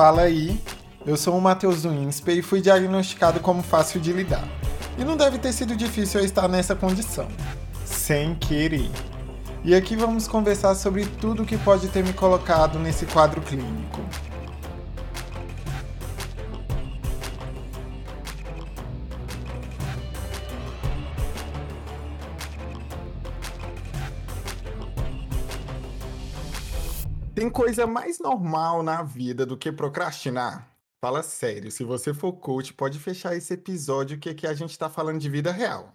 fala aí. Eu sou o Matheus Winspe e fui diagnosticado como fácil de lidar. E não deve ter sido difícil eu estar nessa condição. Sem querer. E aqui vamos conversar sobre tudo que pode ter me colocado nesse quadro clínico. Coisa mais normal na vida do que procrastinar? Fala sério, se você for coach, pode fechar esse episódio que aqui a gente tá falando de vida real.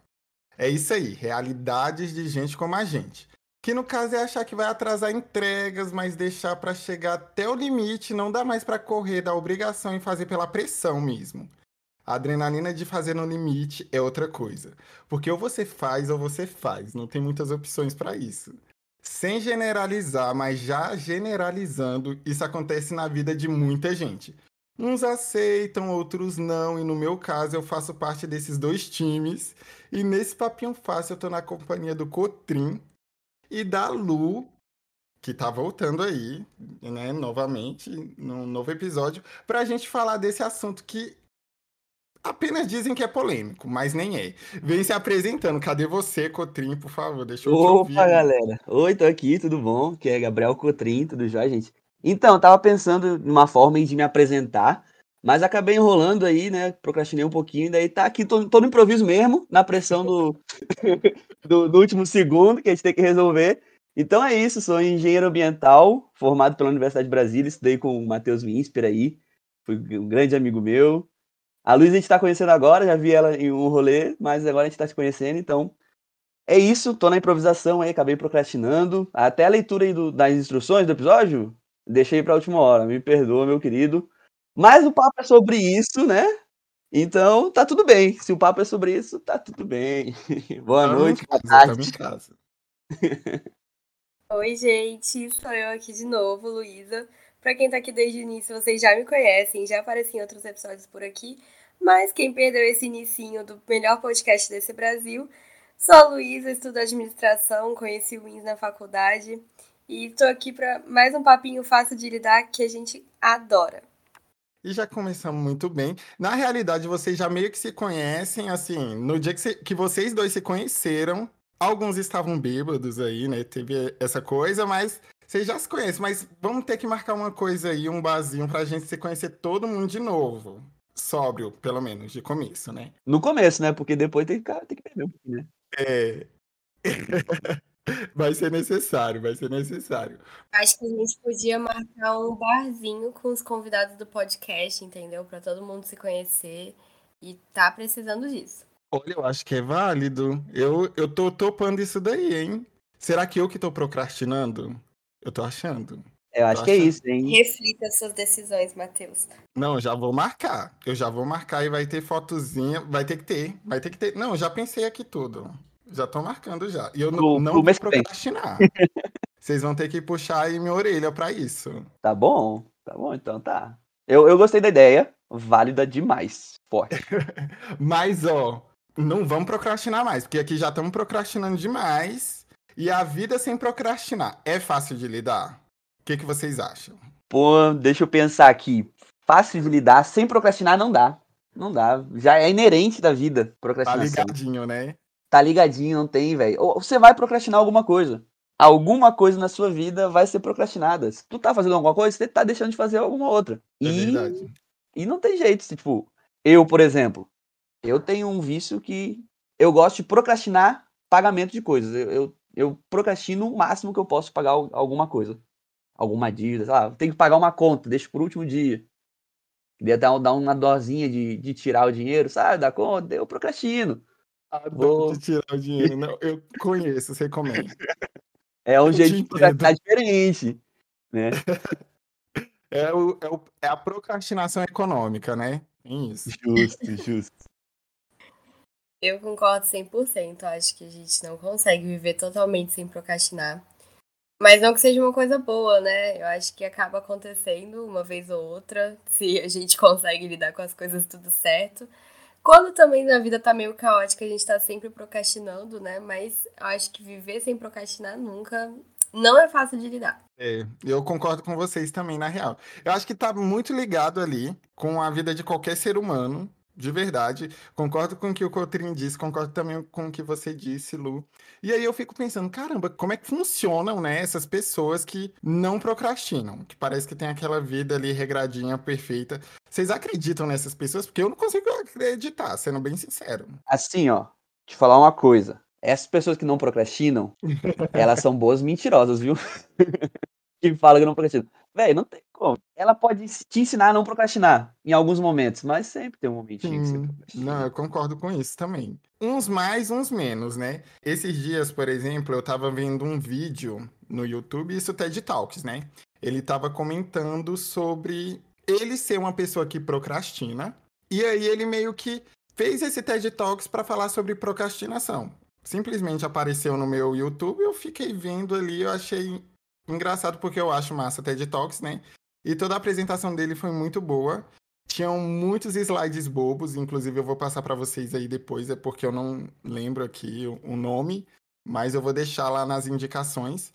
É isso aí, realidades de gente como a gente. Que no caso é achar que vai atrasar entregas, mas deixar para chegar até o limite, não dá mais para correr da obrigação e fazer pela pressão mesmo. A adrenalina de fazer no limite é outra coisa. Porque ou você faz ou você faz, não tem muitas opções para isso. Sem generalizar, mas já generalizando, isso acontece na vida de muita gente. Uns aceitam, outros não, e no meu caso eu faço parte desses dois times. E nesse papinho fácil eu tô na companhia do Cotrim e da Lu, que tá voltando aí, né, novamente, num novo episódio, pra gente falar desse assunto que apenas dizem que é polêmico, mas nem é. Vem se apresentando. Cadê você, Cotrim, por favor? Deixa eu Opa, te ouvir. galera. Oi, tô aqui, tudo bom? Que é Gabriel Cotrim, tudo jóia, gente? Então, tava pensando numa forma de me apresentar, mas acabei enrolando aí, né? Procrastinei um pouquinho, daí tá aqui todo, todo improviso mesmo, na pressão do, do, do último segundo que a gente tem que resolver. Então é isso, sou engenheiro ambiental, formado pela Universidade de Brasília, estudei com o Matheus Winsper aí, foi um grande amigo meu, a Luísa a gente tá conhecendo agora, já vi ela em um rolê, mas agora a gente tá se conhecendo, então é isso, tô na improvisação aí, acabei procrastinando. Até a leitura aí do, das instruções do episódio, deixei pra última hora, me perdoa, meu querido. Mas o papo é sobre isso, né? Então tá tudo bem. Se o papo é sobre isso, tá tudo bem. boa noite, boa tarde. Oi, gente, sou eu aqui de novo, Luísa. Pra quem tá aqui desde o início, vocês já me conhecem, já apareci em outros episódios por aqui. Mas quem perdeu esse inicinho do melhor podcast desse Brasil, sou a Luísa, estudo administração, conheci o Wins na faculdade e tô aqui para mais um papinho fácil de lidar que a gente adora. E já começamos muito bem. Na realidade, vocês já meio que se conhecem, assim, no dia que, se, que vocês dois se conheceram, alguns estavam bêbados aí, né? Teve essa coisa, mas vocês já se conhecem, mas vamos ter que marcar uma coisa aí, um barzinho, pra gente se conhecer todo mundo de novo. Sóbrio, pelo menos, de começo, né? No começo, né? Porque depois tem que, tem que beber um pouquinho, né? É. vai ser necessário, vai ser necessário. Acho que a gente podia marcar um barzinho com os convidados do podcast, entendeu? Para todo mundo se conhecer e tá precisando disso. Olha, eu acho que é válido. Eu, eu tô topando isso daí, hein? Será que eu que tô procrastinando? Eu tô achando. Eu acho que é isso, hein? Reflita suas decisões, Matheus. Não, já vou marcar. Eu já vou marcar e vai ter fotozinha. Vai ter que ter. Vai ter que ter. Não, já pensei aqui tudo. Já tô marcando já. E eu Pro- não pro vou procrastinar. Vocês vão ter que puxar aí minha orelha pra isso. Tá bom, tá bom, então tá. Eu, eu gostei da ideia, válida demais. Forte. Mas, ó, não vamos procrastinar mais, porque aqui já estamos procrastinando demais. E a vida sem procrastinar é fácil de lidar? O que, que vocês acham? Pô, deixa eu pensar aqui. Fácil de lidar, sem procrastinar não dá. Não dá. Já é inerente da vida, Tá procrastinação. ligadinho, né? Tá ligadinho, não tem, velho. Ou Você vai procrastinar alguma coisa. Alguma coisa na sua vida vai ser procrastinada. Se tu tá fazendo alguma coisa, você tá deixando de fazer alguma outra. É e, verdade. e não tem jeito. Tipo, eu, por exemplo, eu tenho um vício que eu gosto de procrastinar pagamento de coisas. Eu, eu, eu procrastino o máximo que eu posso pagar al- alguma coisa. Alguma dívida, sei lá, tenho que pagar uma conta, deixo por último dia. Queria dar, dar uma dorzinha de, de tirar o dinheiro, sabe, da conta, eu procrastino. Vou- Adoro de tirar o dinheiro. Não, eu conheço, sei como é. Um Eu jeito de procrastinar diferente, né? É, o, é, o- é a procrastinação econômica, né? Tem Isso. Justo, justo. Eu concordo 100%. Acho que a gente não consegue viver totalmente sem procrastinar. Mas não que seja uma coisa boa, né? Eu acho que acaba acontecendo uma vez ou outra, se a gente consegue lidar com as coisas tudo certo. Quando também a vida tá meio caótica, a gente tá sempre procrastinando, né? Mas eu acho que viver sem procrastinar nunca, não é fácil de lidar. É, eu concordo com vocês também, na real. Eu acho que tá muito ligado ali com a vida de qualquer ser humano, de verdade. Concordo com o que o Cotrim disse, concordo também com o que você disse, Lu. E aí eu fico pensando, caramba, como é que funcionam, né, essas pessoas que não procrastinam, que parece que tem aquela vida ali regradinha, perfeita. Vocês acreditam nessas pessoas? Porque eu não consigo acreditar, sendo bem sincero. Assim, ó, te falar uma coisa. Essas pessoas que não procrastinam, elas são boas mentirosas, viu? que falam que não procrastinam. Velho, não tem como. Ela pode te ensinar a não procrastinar em alguns momentos, mas sempre tem um momentinho que você procrastina. Não, eu concordo com isso também. Uns mais, uns menos, né? Esses dias, por exemplo, eu tava vendo um vídeo no YouTube, isso TED Talks, né? Ele tava comentando sobre ele ser uma pessoa que procrastina. E aí ele meio que fez esse TED Talks para falar sobre procrastinação. Simplesmente apareceu no meu YouTube, eu fiquei vendo ali, eu achei engraçado porque eu acho massa TED Talks, né? E toda a apresentação dele foi muito boa. Tinham muitos slides bobos, inclusive eu vou passar para vocês aí depois, é porque eu não lembro aqui o, nome, mas eu vou deixar lá nas indicações.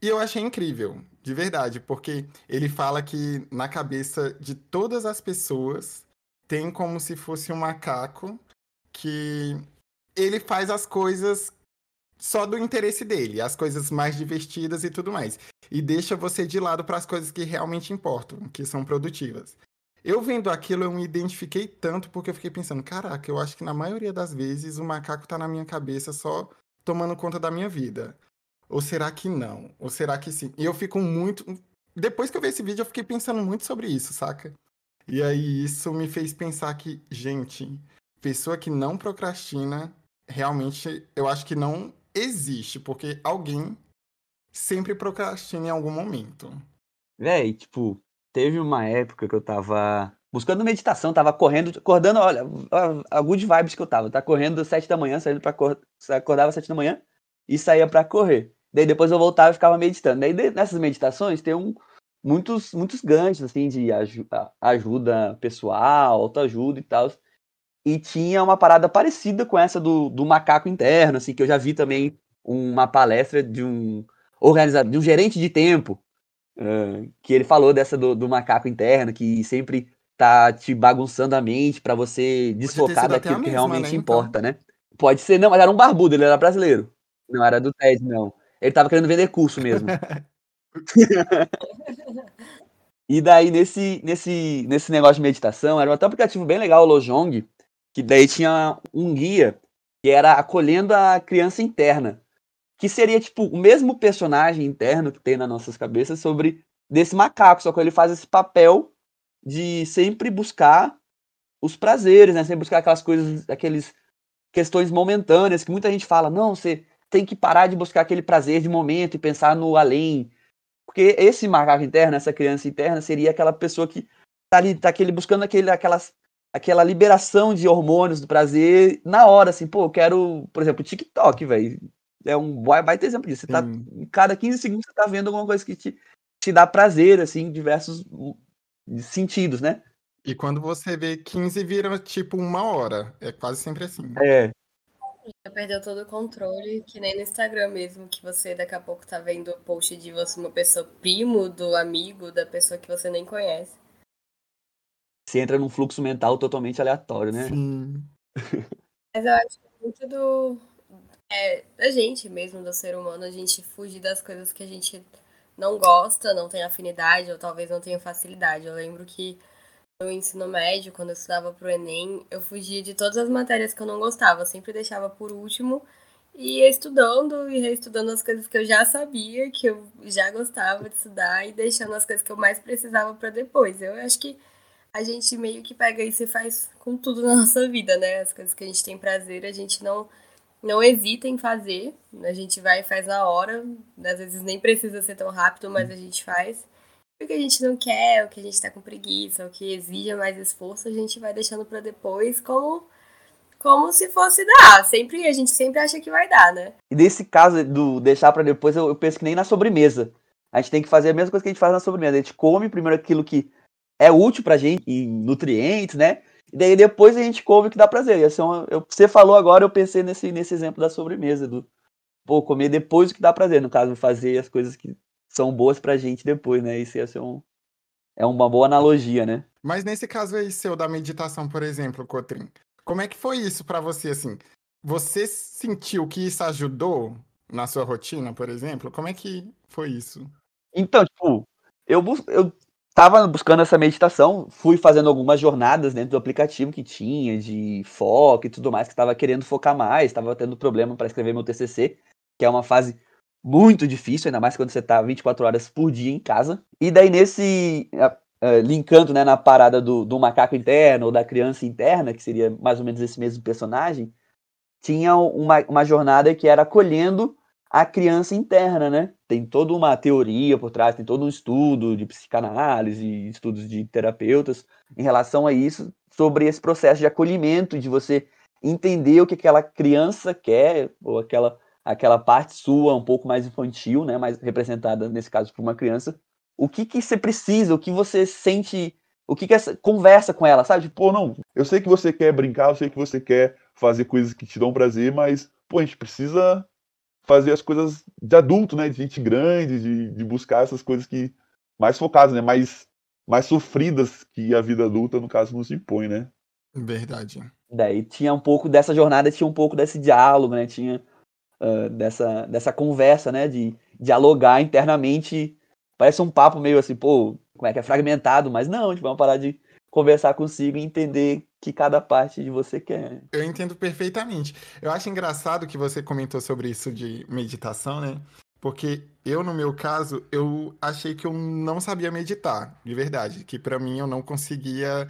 E eu achei incrível, de verdade, porque ele fala que na cabeça de todas as pessoas tem como se fosse um macaco que ele faz as coisas só do interesse dele, as coisas mais divertidas e tudo mais. E deixa você de lado para as coisas que realmente importam, que são produtivas. Eu vendo aquilo, eu me identifiquei tanto porque eu fiquei pensando, caraca, eu acho que na maioria das vezes o macaco tá na minha cabeça só tomando conta da minha vida. Ou será que não? Ou será que sim? E eu fico muito. Depois que eu vi esse vídeo, eu fiquei pensando muito sobre isso, saca? E aí isso me fez pensar que, gente, pessoa que não procrastina, realmente eu acho que não existe, porque alguém sempre procrastina em algum momento. Véi, tipo, teve uma época que eu tava buscando meditação, tava correndo, acordando, olha, a, good vibes que eu tava, tá correndo sete da manhã, saindo pra cor... acordava sete da manhã e saía para correr. Daí depois eu voltava e ficava meditando. Daí nessas meditações tem um, muitos, muitos ganchos, assim, de ajuda pessoal, autoajuda e tal. E tinha uma parada parecida com essa do, do macaco interno, assim, que eu já vi também uma palestra de um organizador, de um gerente de tempo, uh, que ele falou dessa do, do, macaco interno, que sempre tá te bagunçando a mente para você desfocar daquilo que realmente né, importa, então. né? Pode ser, não, mas era um barbudo, ele era brasileiro. Não era do TED, não. Ele tava querendo vender curso mesmo. e daí, nesse, nesse, nesse negócio de meditação, era até um aplicativo bem legal, o Lojong, que daí tinha um guia que era acolhendo a criança interna, que seria tipo o mesmo personagem interno que tem nas nossas cabeças sobre desse macaco, só que ele faz esse papel de sempre buscar os prazeres, né? Sempre buscar aquelas coisas, aqueles questões momentâneas que muita gente fala, não, você tem que parar de buscar aquele prazer de momento e pensar no além. Porque esse macaco interno, essa criança interna, seria aquela pessoa que tá ali, tá aquele, buscando aquele, aquelas aquela liberação de hormônios do prazer na hora, assim, pô, eu quero, por exemplo, TikTok, velho. É um baita exemplo disso. Você tá, cada 15 segundos você tá vendo alguma coisa que te, te dá prazer, assim, em diversos sentidos, né? E quando você vê 15 vira tipo uma hora. É quase sempre assim. É. Você perdeu todo o controle, que nem no Instagram mesmo, que você daqui a pouco tá vendo o post de você, uma pessoa primo do amigo, da pessoa que você nem conhece você entra num fluxo mental totalmente aleatório, né? Sim. Mas eu acho muito do. É, da gente mesmo, do ser humano, a gente fugir das coisas que a gente não gosta, não tem afinidade, ou talvez não tenha facilidade. Eu lembro que no ensino médio, quando eu estudava pro Enem, eu fugia de todas as matérias que eu não gostava, eu sempre deixava por último e ia estudando e reestudando as coisas que eu já sabia, que eu já gostava de estudar e deixando as coisas que eu mais precisava para depois. Eu acho que a gente meio que pega isso e faz com tudo na nossa vida, né? As coisas que a gente tem prazer, a gente não, não hesita em fazer. A gente vai e faz na hora. Às vezes nem precisa ser tão rápido, mas a gente faz. O que a gente não quer, o que a gente tá com preguiça, o que exija mais esforço, a gente vai deixando para depois como como se fosse dar. Sempre a gente sempre acha que vai dar, né? E nesse caso do deixar para depois, eu, eu penso que nem na sobremesa. A gente tem que fazer a mesma coisa que a gente faz na sobremesa. A gente come primeiro aquilo que é útil pra gente em nutrientes, né? E daí depois a gente come o que dá prazer. Assim, eu, você falou agora, eu pensei nesse, nesse exemplo da sobremesa, do, pô, comer depois do que dá prazer, no caso, fazer as coisas que são boas pra gente depois, né? Isso ia ser um, é uma boa analogia, né? Mas nesse caso aí seu da meditação, por exemplo, Cotrim, como é que foi isso para você, assim? Você sentiu que isso ajudou na sua rotina, por exemplo? Como é que foi isso? Então, tipo, eu, eu tava buscando essa meditação, fui fazendo algumas jornadas dentro do aplicativo que tinha, de foco e tudo mais, que estava querendo focar mais, estava tendo problema para escrever meu TCC, que é uma fase muito difícil, ainda mais quando você tá 24 horas por dia em casa. E daí nesse, uh, linkando né, na parada do, do macaco interno ou da criança interna, que seria mais ou menos esse mesmo personagem, tinha uma, uma jornada que era acolhendo a criança interna, né? Tem toda uma teoria por trás, tem todo um estudo de psicanálise, estudos de terapeutas em relação a isso, sobre esse processo de acolhimento, de você entender o que aquela criança quer, ou aquela, aquela parte sua um pouco mais infantil, né, mais representada nesse caso por uma criança, o que que você precisa, o que você sente, o que que essa conversa com ela, sabe? Pô, não, eu sei que você quer brincar, eu sei que você quer fazer coisas que te dão prazer, mas pô, a gente precisa fazer as coisas de adulto, né? De gente grande, de, de buscar essas coisas que mais focadas, né? Mais, mais sofridas que a vida adulta, no caso, nos impõe, né? Verdade. Daí tinha um pouco dessa jornada, tinha um pouco desse diálogo, né? Tinha uh, dessa, dessa conversa, né? De dialogar internamente. Parece um papo meio assim, pô, como é que é fragmentado, mas não, a gente vai parar de conversar consigo e entender que cada parte de você quer. Eu entendo perfeitamente. Eu acho engraçado que você comentou sobre isso de meditação, né? Porque eu, no meu caso, eu achei que eu não sabia meditar, de verdade. Que para mim eu não conseguia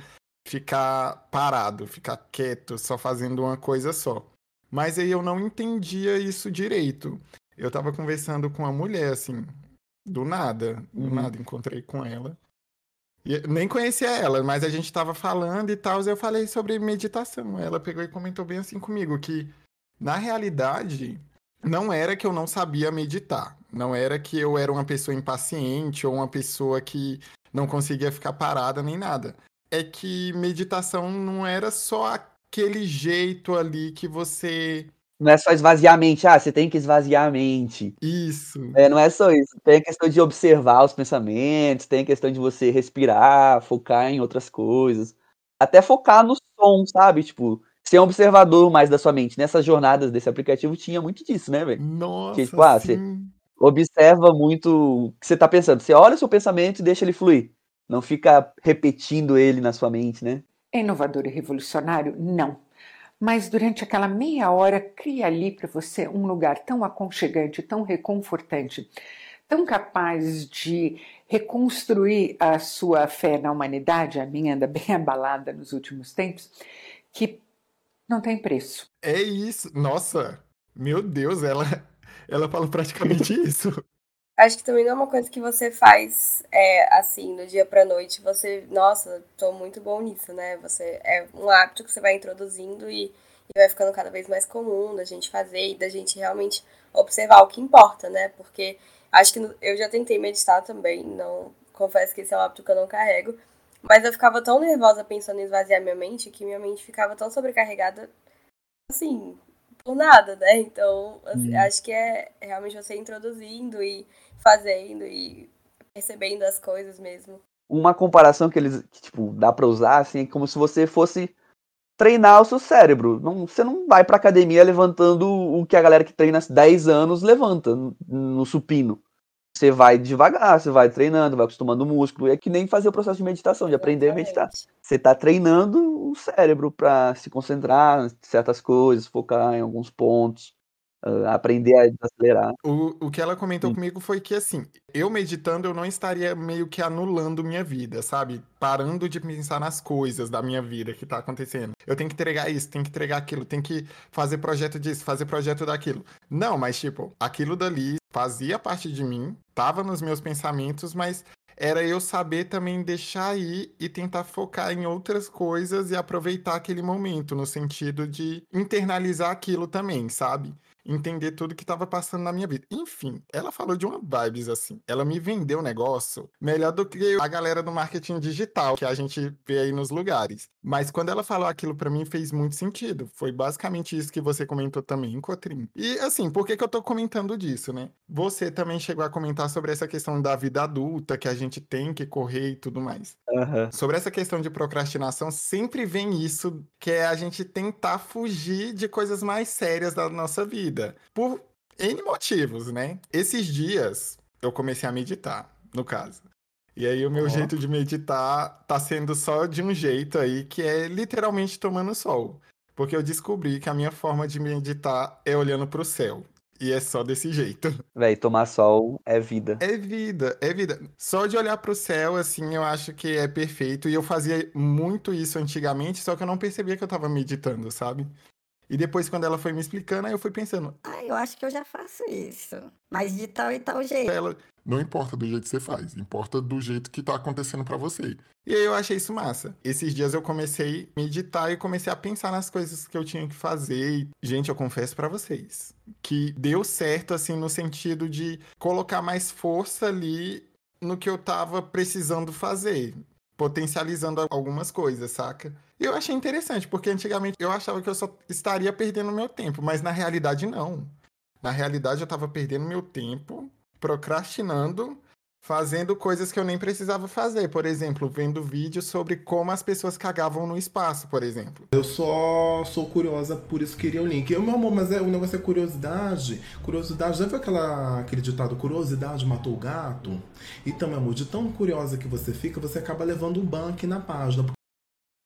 ficar parado, ficar quieto, só fazendo uma coisa só. Mas aí eu não entendia isso direito. Eu tava conversando com uma mulher, assim, do nada, do uhum. nada encontrei com ela. Nem conhecia ela, mas a gente tava falando e tal, eu falei sobre meditação. Ela pegou e comentou bem assim comigo que na realidade não era que eu não sabia meditar, não era que eu era uma pessoa impaciente ou uma pessoa que não conseguia ficar parada nem nada. É que meditação não era só aquele jeito ali que você não é só esvaziar a mente, ah, você tem que esvaziar a mente. Isso. É, não é só isso. Tem a questão de observar os pensamentos, tem a questão de você respirar, focar em outras coisas. Até focar no som, sabe? Tipo, ser um observador mais da sua mente. Nessas jornadas desse aplicativo tinha muito disso, né, velho? Nossa, tipo, ah, você observa muito o que você tá pensando. Você olha o seu pensamento e deixa ele fluir. Não fica repetindo ele na sua mente, né? É inovador e revolucionário? Não mas durante aquela meia hora cria ali para você um lugar tão aconchegante, tão reconfortante, tão capaz de reconstruir a sua fé na humanidade, a minha anda bem abalada nos últimos tempos, que não tem preço. É isso. Nossa, meu Deus, ela ela fala praticamente isso. Acho que também não é uma coisa que você faz é, assim, do dia pra noite. Você, nossa, tô muito bom nisso, né? Você É um hábito que você vai introduzindo e, e vai ficando cada vez mais comum da gente fazer e da gente realmente observar o que importa, né? Porque acho que eu já tentei meditar também, não confesso que esse é um hábito que eu não carrego. Mas eu ficava tão nervosa pensando em esvaziar minha mente que minha mente ficava tão sobrecarregada, assim, por nada, né? Então, assim, hum. acho que é realmente você introduzindo e fazendo e percebendo as coisas mesmo. Uma comparação que eles, que, tipo, dá pra usar, assim, é como se você fosse treinar o seu cérebro. Não, você não vai pra academia levantando o que a galera que treina há 10 anos levanta no, no supino. Você vai devagar, você vai treinando, vai acostumando o músculo. É que nem fazer o processo de meditação, de aprender Exatamente. a meditar. Você está treinando o cérebro para se concentrar em certas coisas, focar em alguns pontos. Uh, aprender a desacelerar. O, o que ela comentou Sim. comigo foi que, assim, eu meditando, eu não estaria meio que anulando minha vida, sabe? Parando de pensar nas coisas da minha vida que tá acontecendo. Eu tenho que entregar isso, tenho que entregar aquilo, tenho que fazer projeto disso, fazer projeto daquilo. Não, mas, tipo, aquilo dali fazia parte de mim, tava nos meus pensamentos, mas era eu saber também deixar ir e tentar focar em outras coisas e aproveitar aquele momento, no sentido de internalizar aquilo também, sabe? Entender tudo que estava passando na minha vida. Enfim, ela falou de uma vibes assim. Ela me vendeu o negócio melhor do que a galera do marketing digital que a gente vê aí nos lugares. Mas quando ela falou aquilo para mim fez muito sentido. Foi basicamente isso que você comentou também, Cotrim. E assim, por que, que eu tô comentando disso, né? Você também chegou a comentar sobre essa questão da vida adulta que a gente tem que correr e tudo mais. Aham. Sobre essa questão de procrastinação, sempre vem isso, que é a gente tentar fugir de coisas mais sérias da nossa vida. Por N motivos, né? Esses dias eu comecei a meditar, no caso. E aí o meu Ó. jeito de meditar tá sendo só de um jeito aí, que é literalmente tomando sol. Porque eu descobri que a minha forma de meditar é olhando pro céu. E é só desse jeito. Véi, tomar sol é vida. É vida, é vida. Só de olhar pro céu, assim, eu acho que é perfeito. E eu fazia muito isso antigamente, só que eu não percebia que eu tava meditando, sabe? E depois, quando ela foi me explicando, aí eu fui pensando, Ah, eu acho que eu já faço isso. Mas de tal e tal jeito. ela. Não importa do jeito que você faz, importa do jeito que tá acontecendo pra você. E aí eu achei isso massa. Esses dias eu comecei a meditar e comecei a pensar nas coisas que eu tinha que fazer. E, gente, eu confesso pra vocês que deu certo, assim, no sentido de colocar mais força ali no que eu tava precisando fazer. Potencializando algumas coisas, saca? E eu achei interessante, porque antigamente eu achava que eu só estaria perdendo meu tempo, mas na realidade não. Na realidade eu tava perdendo meu tempo procrastinando fazendo coisas que eu nem precisava fazer. Por exemplo, vendo vídeos sobre como as pessoas cagavam no espaço, por exemplo. Eu só sou curiosa, por isso queria o link. Eu, meu amor, mas é, o negócio é curiosidade. Curiosidade, já viu aquela, aquele ditado, curiosidade matou o gato? Então, meu amor, de tão curiosa que você fica, você acaba levando um ban aqui na página.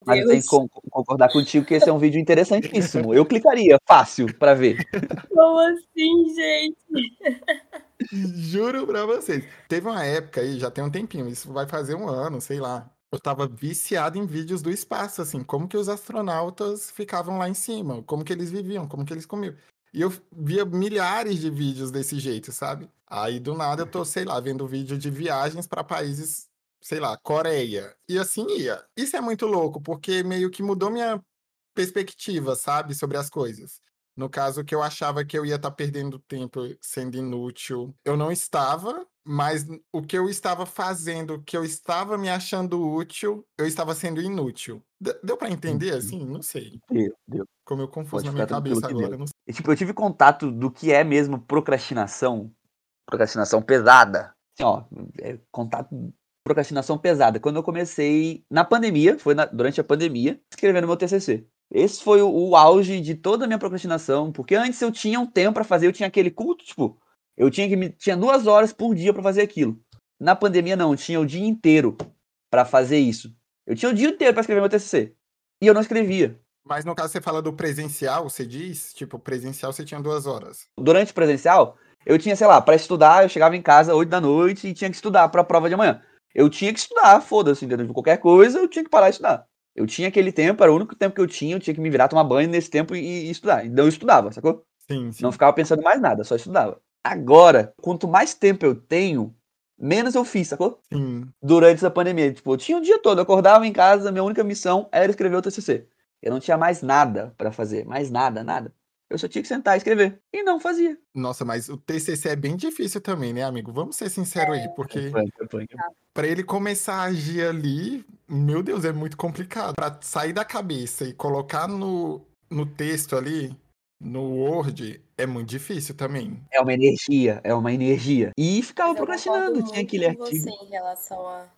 Mas eu tenho Deus. que con- concordar contigo que esse é um vídeo interessantíssimo. Eu clicaria, fácil, pra ver. Como assim, gente? Juro pra vocês. Teve uma época aí, já tem um tempinho, isso vai fazer um ano, sei lá. Eu tava viciado em vídeos do espaço, assim, como que os astronautas ficavam lá em cima, como que eles viviam, como que eles comiam. E eu via milhares de vídeos desse jeito, sabe? Aí do nada eu tô, sei lá, vendo vídeo de viagens pra países, sei lá, Coreia. E assim ia. Isso é muito louco, porque meio que mudou minha perspectiva, sabe, sobre as coisas. No caso que eu achava que eu ia estar perdendo tempo sendo inútil, eu não estava, mas o que eu estava fazendo, que eu estava me achando útil, eu estava sendo inútil. D- Deu pra entender assim? Não sei. Deu, deu. Como eu confuso Pode na minha cabeça agora, não sei. Tipo, eu tive contato do que é mesmo procrastinação. Procrastinação pesada. Assim, ó, é contato. Procrastinação pesada. Quando eu comecei na pandemia, foi na- durante a pandemia, escrevendo meu TCC. Esse foi o, o auge de toda a minha procrastinação, porque antes eu tinha um tempo pra fazer, eu tinha aquele culto, tipo, eu tinha que me, tinha duas horas por dia pra fazer aquilo. Na pandemia não, eu tinha o dia inteiro pra fazer isso. Eu tinha o dia inteiro pra escrever meu TCC. E eu não escrevia. Mas no caso você fala do presencial, você diz? Tipo, presencial você tinha duas horas. durante o presencial, eu tinha, sei lá, pra estudar, eu chegava em casa 8 da noite e tinha que estudar pra prova de amanhã. Eu tinha que estudar, foda-se, entendeu? Qualquer coisa, eu tinha que parar de estudar. Eu tinha aquele tempo, era o único tempo que eu tinha, eu tinha que me virar, tomar banho nesse tempo e, e estudar. Então eu estudava, sacou? Sim, sim. Não ficava pensando mais nada, só estudava. Agora, quanto mais tempo eu tenho, menos eu fiz, sacou? Sim. Durante essa pandemia. Tipo, eu tinha o dia todo, eu acordava em casa, minha única missão era escrever o TCC. Eu não tinha mais nada pra fazer, mais nada, nada. Eu só tinha que sentar e escrever. E não fazia. Nossa, mas o TCC é bem difícil também, né, amigo? Vamos ser sinceros aí, porque Pra ele começar a agir ali, meu Deus, é muito complicado. Pra sair da cabeça e colocar no, no texto ali, no Word, é muito difícil também. É uma energia, é uma energia. E ficava procrastinando, tinha aquele artigo. você em relação à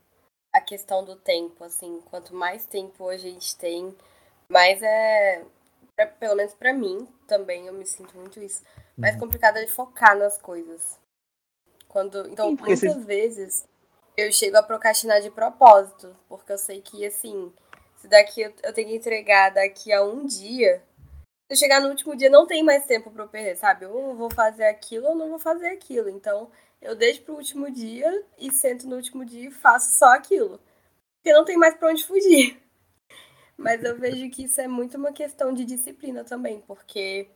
à questão do tempo, assim, quanto mais tempo a gente tem, mais é, pra- pelo menos pra mim também, eu me sinto muito isso, mais Uhum. complicado é focar nas coisas. Quando, então, Sim, muitas você- vezes eu chego a procrastinar de propósito, porque eu sei que assim, se daqui eu, eu tenho que entregar daqui a um dia, se eu chegar no último dia não tem mais tempo pra eu perder, sabe? Eu vou fazer aquilo ou não vou fazer aquilo. Então, eu deixo pro último dia e sento no último dia e faço só aquilo. Porque não tem mais pra onde fugir. Mas eu vejo que isso é muito uma questão de disciplina também, porque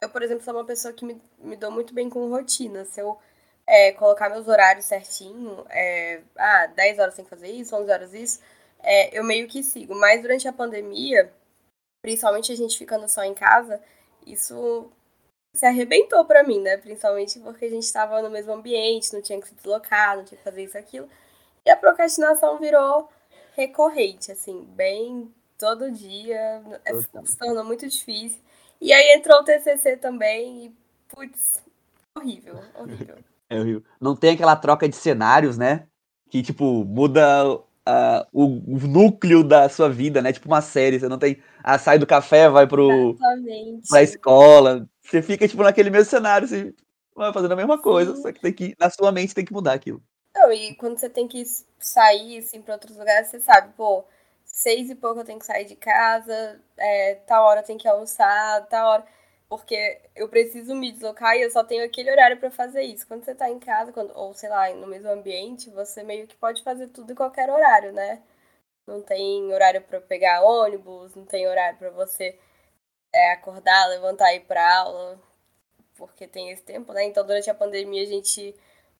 eu, por exemplo, sou uma pessoa que me, me dou muito bem com rotina. Se eu é, colocar meus horários certinho, é, ah, 10 horas tem que fazer isso, 11 horas isso, é, eu meio que sigo. Mas durante a pandemia, principalmente a gente ficando só em casa, isso se arrebentou pra mim, né? Principalmente porque a gente tava no mesmo ambiente, não tinha que se deslocar, não tinha que fazer isso, aquilo. E a procrastinação virou recorrente, assim, bem todo dia, é, se tornou muito difícil. E aí entrou o TCC também e, putz, horrível, horrível. É horrível. Não tem aquela troca de cenários, né? Que, tipo, muda uh, o, o, núcleo da sua vida, né? Tipo uma série, você não tem... Ah, sai do café, vai pro... Exatamente. Pra escola. Você fica, tipo, naquele mesmo cenário, você vai fazendo a mesma coisa, Sim. só que tem que... Na sua mente tem que mudar aquilo. Não, e quando você tem que sair, assim, pra outros lugares, você sabe, pô, seis e pouco eu tenho que sair de casa, é, tal hora eu tenho que almoçar, tal hora. Porque eu preciso me deslocar e eu só tenho aquele horário pra fazer isso. Quando você tá em casa, quando, ou sei lá, no mesmo ambiente, você meio que pode fazer tudo em qualquer horário, né? Não tem horário pra pegar ônibus, não tem horário pra você é, acordar, levantar e ir pra aula, porque tem esse tempo, né? Então durante a pandemia a gente.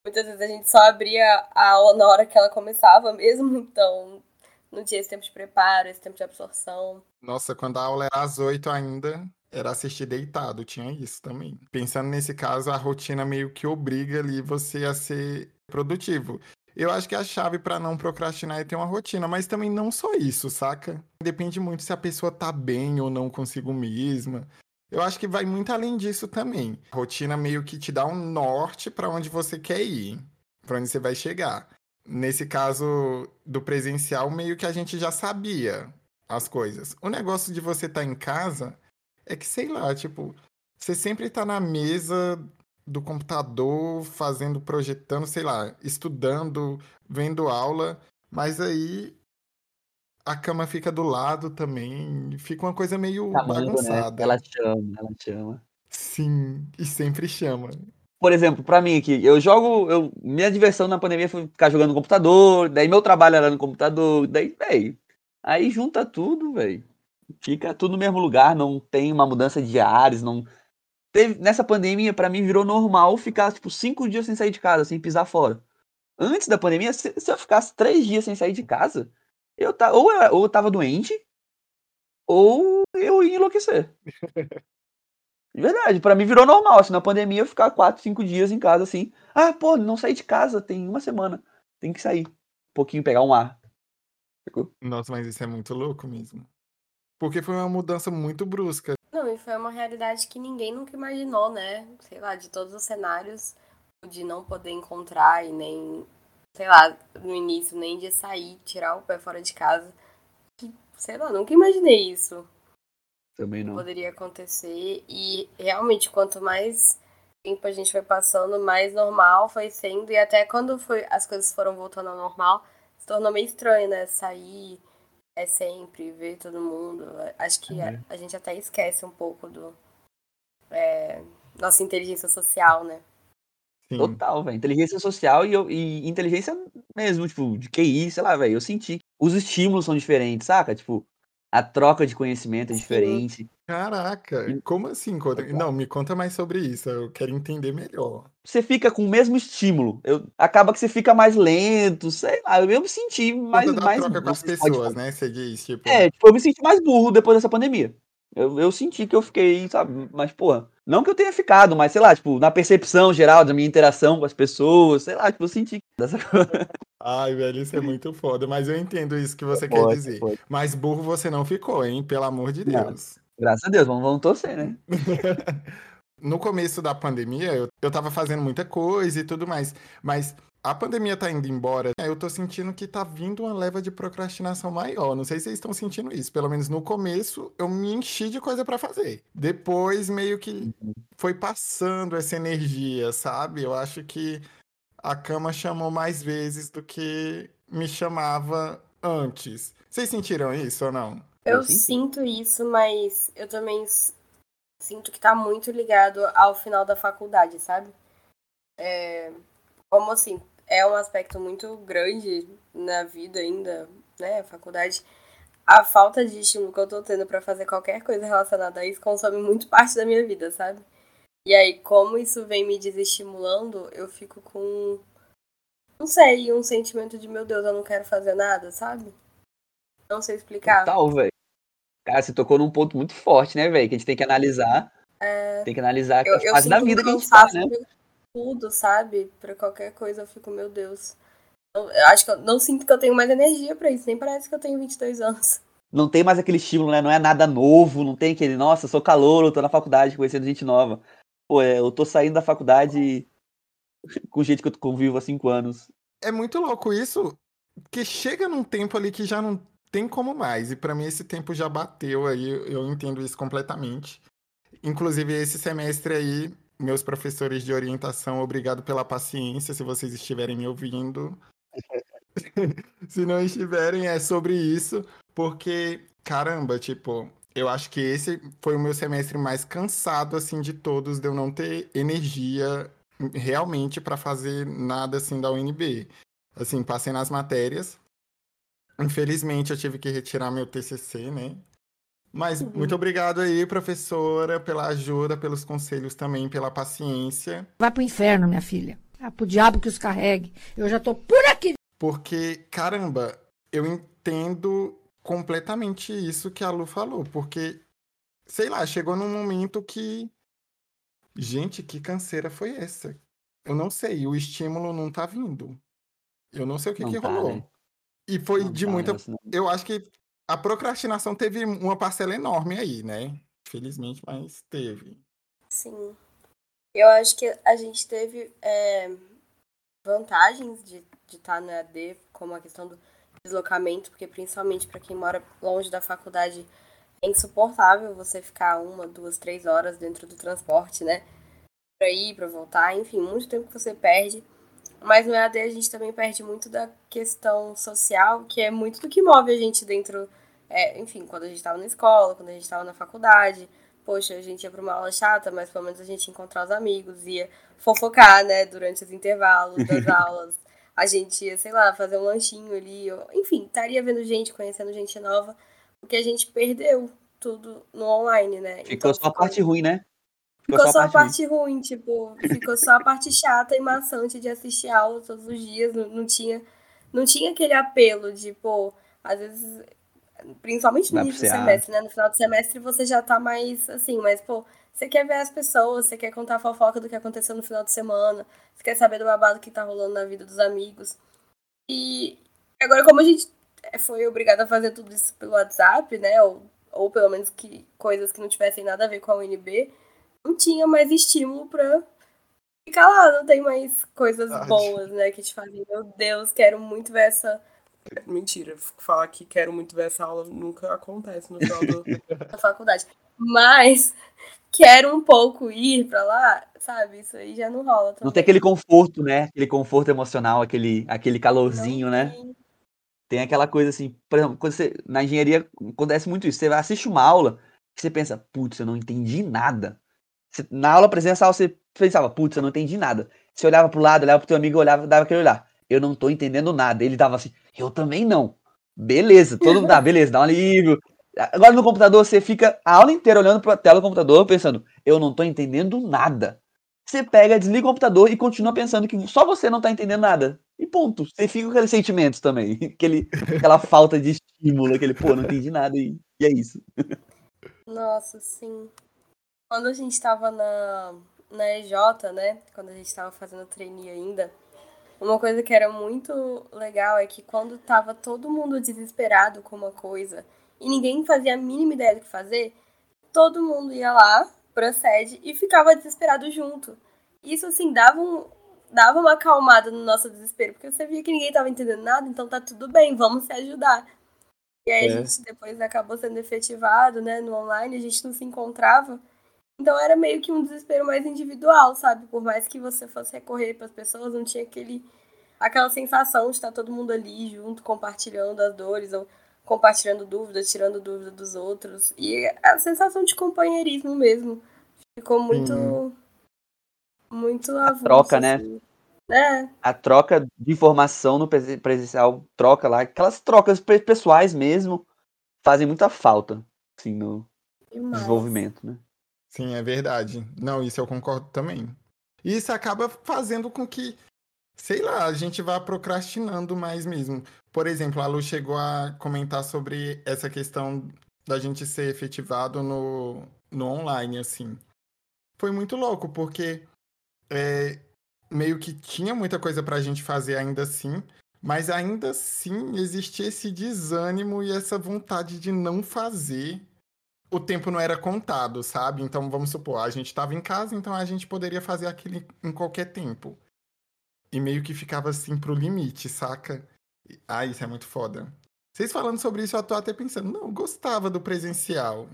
Muitas vezes a gente só abria a aula na hora que ela começava mesmo, então não tinha esse tempo de preparo, esse tempo de absorção. Nossa, quando a aula era às oito ainda, era assistir deitado, tinha isso também. Pensando nesse caso, a rotina meio que obriga ali você a ser produtivo. Eu acho que a chave para não procrastinar é ter uma rotina, mas também não só isso, saca? Depende muito se a pessoa tá bem ou não consigo mesma. Eu acho que vai muito além disso também. A rotina meio que te dá um norte para onde você quer ir, para onde você vai chegar. Nesse caso do presencial, meio que a gente já sabia as coisas. O negócio de você estar tá em casa é que, sei lá, tipo, você sempre tá na mesa do computador, fazendo, projetando, sei lá, estudando, vendo aula, mas aí a cama fica do lado também, fica uma coisa meio Chamando, né? bagunçada. Ela chama, ela chama. Sim, e sempre chama. Por exemplo, pra mim aqui, eu jogo. Eu, minha diversão na pandemia foi ficar jogando no computador, daí meu trabalho era no computador, daí, véi. Aí junta tudo, velho. Fica tudo no mesmo lugar, não tem uma mudança de ares, não. Teve, nessa pandemia, pra mim, virou normal ficar, tipo, cinco dias sem sair de casa, sem pisar fora. Antes da pandemia, se, se eu ficasse três dias sem sair de casa, eu tá, ou, eu, ou eu tava doente, ou eu ia enlouquecer. De verdade, pra mim virou normal, assim, na pandemia eu ficar quatro, cinco dias em casa, assim. Ah, pô, não saí de casa, tem uma semana. Tem que sair. Um pouquinho, pegar um ar. Nossa, mas isso é muito louco mesmo. Porque foi uma mudança muito brusca. Não, e foi uma realidade que ninguém nunca imaginou, né? Sei lá, de todos os cenários, de não poder encontrar e nem, sei lá, no início, nem de sair, tirar o pé fora de casa. Sei lá, nunca imaginei isso. Também não. Poderia acontecer. E realmente, quanto mais tempo a gente foi passando, mais normal foi sendo. E até quando foi, as coisas foram voltando ao normal, se tornou meio estranho, né? Sair é sempre, ver todo mundo. Acho que a, a gente até esquece um pouco do. É, nossa inteligência social, né? Sim. Total, velho. Inteligência social e, e inteligência mesmo, tipo, de QI, sei lá, velho. Eu senti que os estímulos são diferentes, saca? Tipo, a troca de conhecimento é diferente. Caraca, como assim? Não, me conta mais sobre isso. Eu quero entender melhor. Você fica com o mesmo estímulo. Eu, acaba que você fica mais lento, sei lá. Eu me senti mais. Mais troca com não as pessoas, né? Você diz, tipo. É, tipo, eu me senti mais burro depois dessa pandemia. Eu, eu senti que eu fiquei, sabe? Mas, porra, não que eu tenha ficado, mas sei lá, tipo, na percepção geral da minha interação com as pessoas, sei lá, tipo, eu senti dessa Ai, velho, isso é muito foda. Mas eu entendo isso que você quer dizer. pode. Mas burro você não ficou, hein? Pelo amor de Não. Deus. Graças a Deus, vamos, vamos torcer, né? No começo da pandemia, eu, eu tava fazendo muita coisa e tudo mais. Mas a pandemia tá indo embora. Eu tô sentindo que tá vindo uma leva de procrastinação maior. Não sei se vocês estão sentindo isso. Pelo menos no começo, eu me enchi de coisa pra fazer. Depois, meio que foi passando essa energia, sabe? Eu acho que a cama chamou mais vezes do que me chamava antes. Vocês sentiram isso ou não? Eu Eu sinto isso, mas eu também sinto que tá muito ligado ao final da faculdade, sabe? É, como assim, é um aspecto muito grande na vida ainda, né? A faculdade. A falta de estímulo que eu tô tendo pra fazer qualquer coisa relacionada a isso consome muito parte da minha vida, sabe? E aí, como isso vem me desestimulando, eu fico com. Não sei, um sentimento de, meu Deus, eu não quero fazer nada, sabe? Não sei explicar. Total, velho. Cara, você tocou num ponto muito forte, né, velho? Que a gente tem que analisar Tem que analisar que Eu, é eu fase da vida que a gente tá, né? Tudo, sabe? Pra qualquer coisa eu fico, meu Deus. Eu, eu acho que eu não sinto que eu tenho mais energia pra isso, nem parece que eu tenho 22 anos. Não tem mais aquele estímulo, né? Não é nada novo, não tem aquele, nossa, eu sou calouro, tô na faculdade conhecendo gente nova. Pô, é, eu tô saindo da faculdade com gente que eu convivo há cinco anos. É muito louco isso, que chega num tempo ali que já não tem como mais. E pra mim esse tempo já bateu aí, eu entendo isso completamente. Inclusive esse semestre aí, meus professores de orientação, obrigado pela paciência, se vocês estiverem me ouvindo. se não estiverem, é sobre isso, porque caramba, tipo, eu acho que esse foi o meu semestre mais cansado assim de todos, de eu não ter energia realmente pra fazer nada assim da UNB. Assim, passei nas matérias. Infelizmente eu tive que retirar meu TCC, né? Mas Uhum. muito obrigado aí, professora, pela ajuda, pelos conselhos também, pela paciência. Vai pro inferno, minha filha. Ah, pro diabo que os carregue. Eu já tô por aqui. Porque, caramba, eu entendo completamente isso que a Lu falou. Porque, sei lá, chegou num momento que. Gente, que canseira foi essa? Eu não sei, o estímulo não tá vindo. Eu não sei o que, Não que tá, rolou. né? E foi Não de tá, muita. não. Eu acho que a procrastinação teve uma parcela enorme aí, né? Felizmente, mas teve. Sim. Eu acho que a gente teve é, vantagens de estar no EAD, como a questão do deslocamento, porque principalmente para quem mora longe da faculdade é insuportável você ficar uma, duas, três horas dentro do transporte, né? Pra ir, pra voltar, enfim, muito tempo que você perde. Mas no EAD a gente também perde muito da questão social, que é muito do que move a gente dentro, é, enfim, quando a gente estava na escola, quando a gente estava na faculdade. Poxa, a gente ia pra uma aula chata, mas pelo menos a gente ia encontrar os amigos, ia fofocar, né, durante os intervalos das aulas. A gente ia, sei lá, fazer um lanchinho ali, ou- enfim, estaria vendo gente, conhecendo gente nova, porque a gente perdeu tudo no online, né? Ficou Então só a parte ruim, né? Ficou só a ruim. parte ruim, tipo, ficou só a parte chata e maçante de assistir aula todos os dias, não, não tinha não tinha aquele apelo de, pô, às vezes, principalmente no início do ah. semestre, né? No final do semestre você já tá mais assim, mas, pô, você quer ver as pessoas, você quer contar a fofoca do que aconteceu no final de semana, você quer saber do babado que tá rolando na vida dos amigos. E agora, como a gente foi obrigada a fazer tudo isso pelo WhatsApp, né? Ou, ou pelo menos que coisas que não tivessem nada a ver com a UNB, não tinha mais estímulo pra ficar lá, não tem mais coisas Verdade. boas, né? Que te fazem, meu Deus, quero muito ver essa. Mentira, falar que quero muito ver essa aula nunca acontece no final do- da faculdade. Mas quero um pouco ir pra lá, sabe? Isso aí já não rola. Não também. tem aquele conforto, né? Aquele conforto emocional, aquele, aquele calorzinho, Não né? tem. Tem aquela coisa assim, por exemplo, quando você, na engenharia acontece muito isso. Você vai assistir uma aula que você pensa, putz, eu não entendi nada. Você- na aula presencial você pensava, putz, eu não entendi nada. Você olhava pro lado, olhava pro teu amigo, olhava, dava aquele olhar. Eu não tô entendendo nada. Ele dava assim, eu também não. Beleza, todo mundo dá, beleza, dá um alívio. Agora no computador você fica a aula inteira olhando pra tela do computador pensando, eu não tô entendendo nada. Você pega, desliga o computador e continua pensando que só você não tá entendendo nada. E ponto. Você fica com aqueles sentimentos também. Aquele, aquela falta de estímulo, aquele, pô, não entendi nada e, e é isso. Nossa, sim. Quando a gente tava na, na EJ, né? Quando a gente tava fazendo trainee ainda, uma coisa que era muito legal é que quando tava todo mundo desesperado com uma coisa e ninguém fazia a mínima ideia do que fazer, todo mundo ia lá pra sede e ficava desesperado junto. Isso, assim, dava, um, dava uma acalmada no nosso desespero, porque você via que ninguém tava entendendo nada, então tá tudo bem, vamos se ajudar. E aí É. a gente depois acabou sendo efetivado, né, no online, a gente não se encontrava. Então era meio que um desespero mais individual, sabe? Por mais que você fosse recorrer para as pessoas, não tinha aquele aquela sensação de estar todo mundo ali junto, compartilhando as dores ou compartilhando dúvidas, tirando dúvida dos outros. E a sensação de companheirismo mesmo ficou muito Sim. muito avulso, troca, né? assim. É, A troca de informação no presen- presencial, troca lá, aquelas trocas pe- pessoais mesmo, fazem muita falta, assim, no demais. desenvolvimento, né? Sim, é verdade. Não, isso eu concordo também. Isso acaba fazendo com que, sei lá, a gente vá procrastinando mais mesmo. Por exemplo, a Lu chegou a comentar sobre essa questão da gente ser efetivado no, no online, assim. foi muito louco, porque é, meio que tinha muita coisa pra gente fazer ainda assim, mas ainda assim existia esse desânimo e essa vontade de não fazer. O tempo não era contado, sabe? Então vamos supor, a gente estava em casa, então a gente poderia fazer aquilo em qualquer tempo. E meio que ficava assim pro limite, saca? Ah, isso é muito foda. Vocês falando sobre isso, eu tô até pensando, não, gostava do presencial.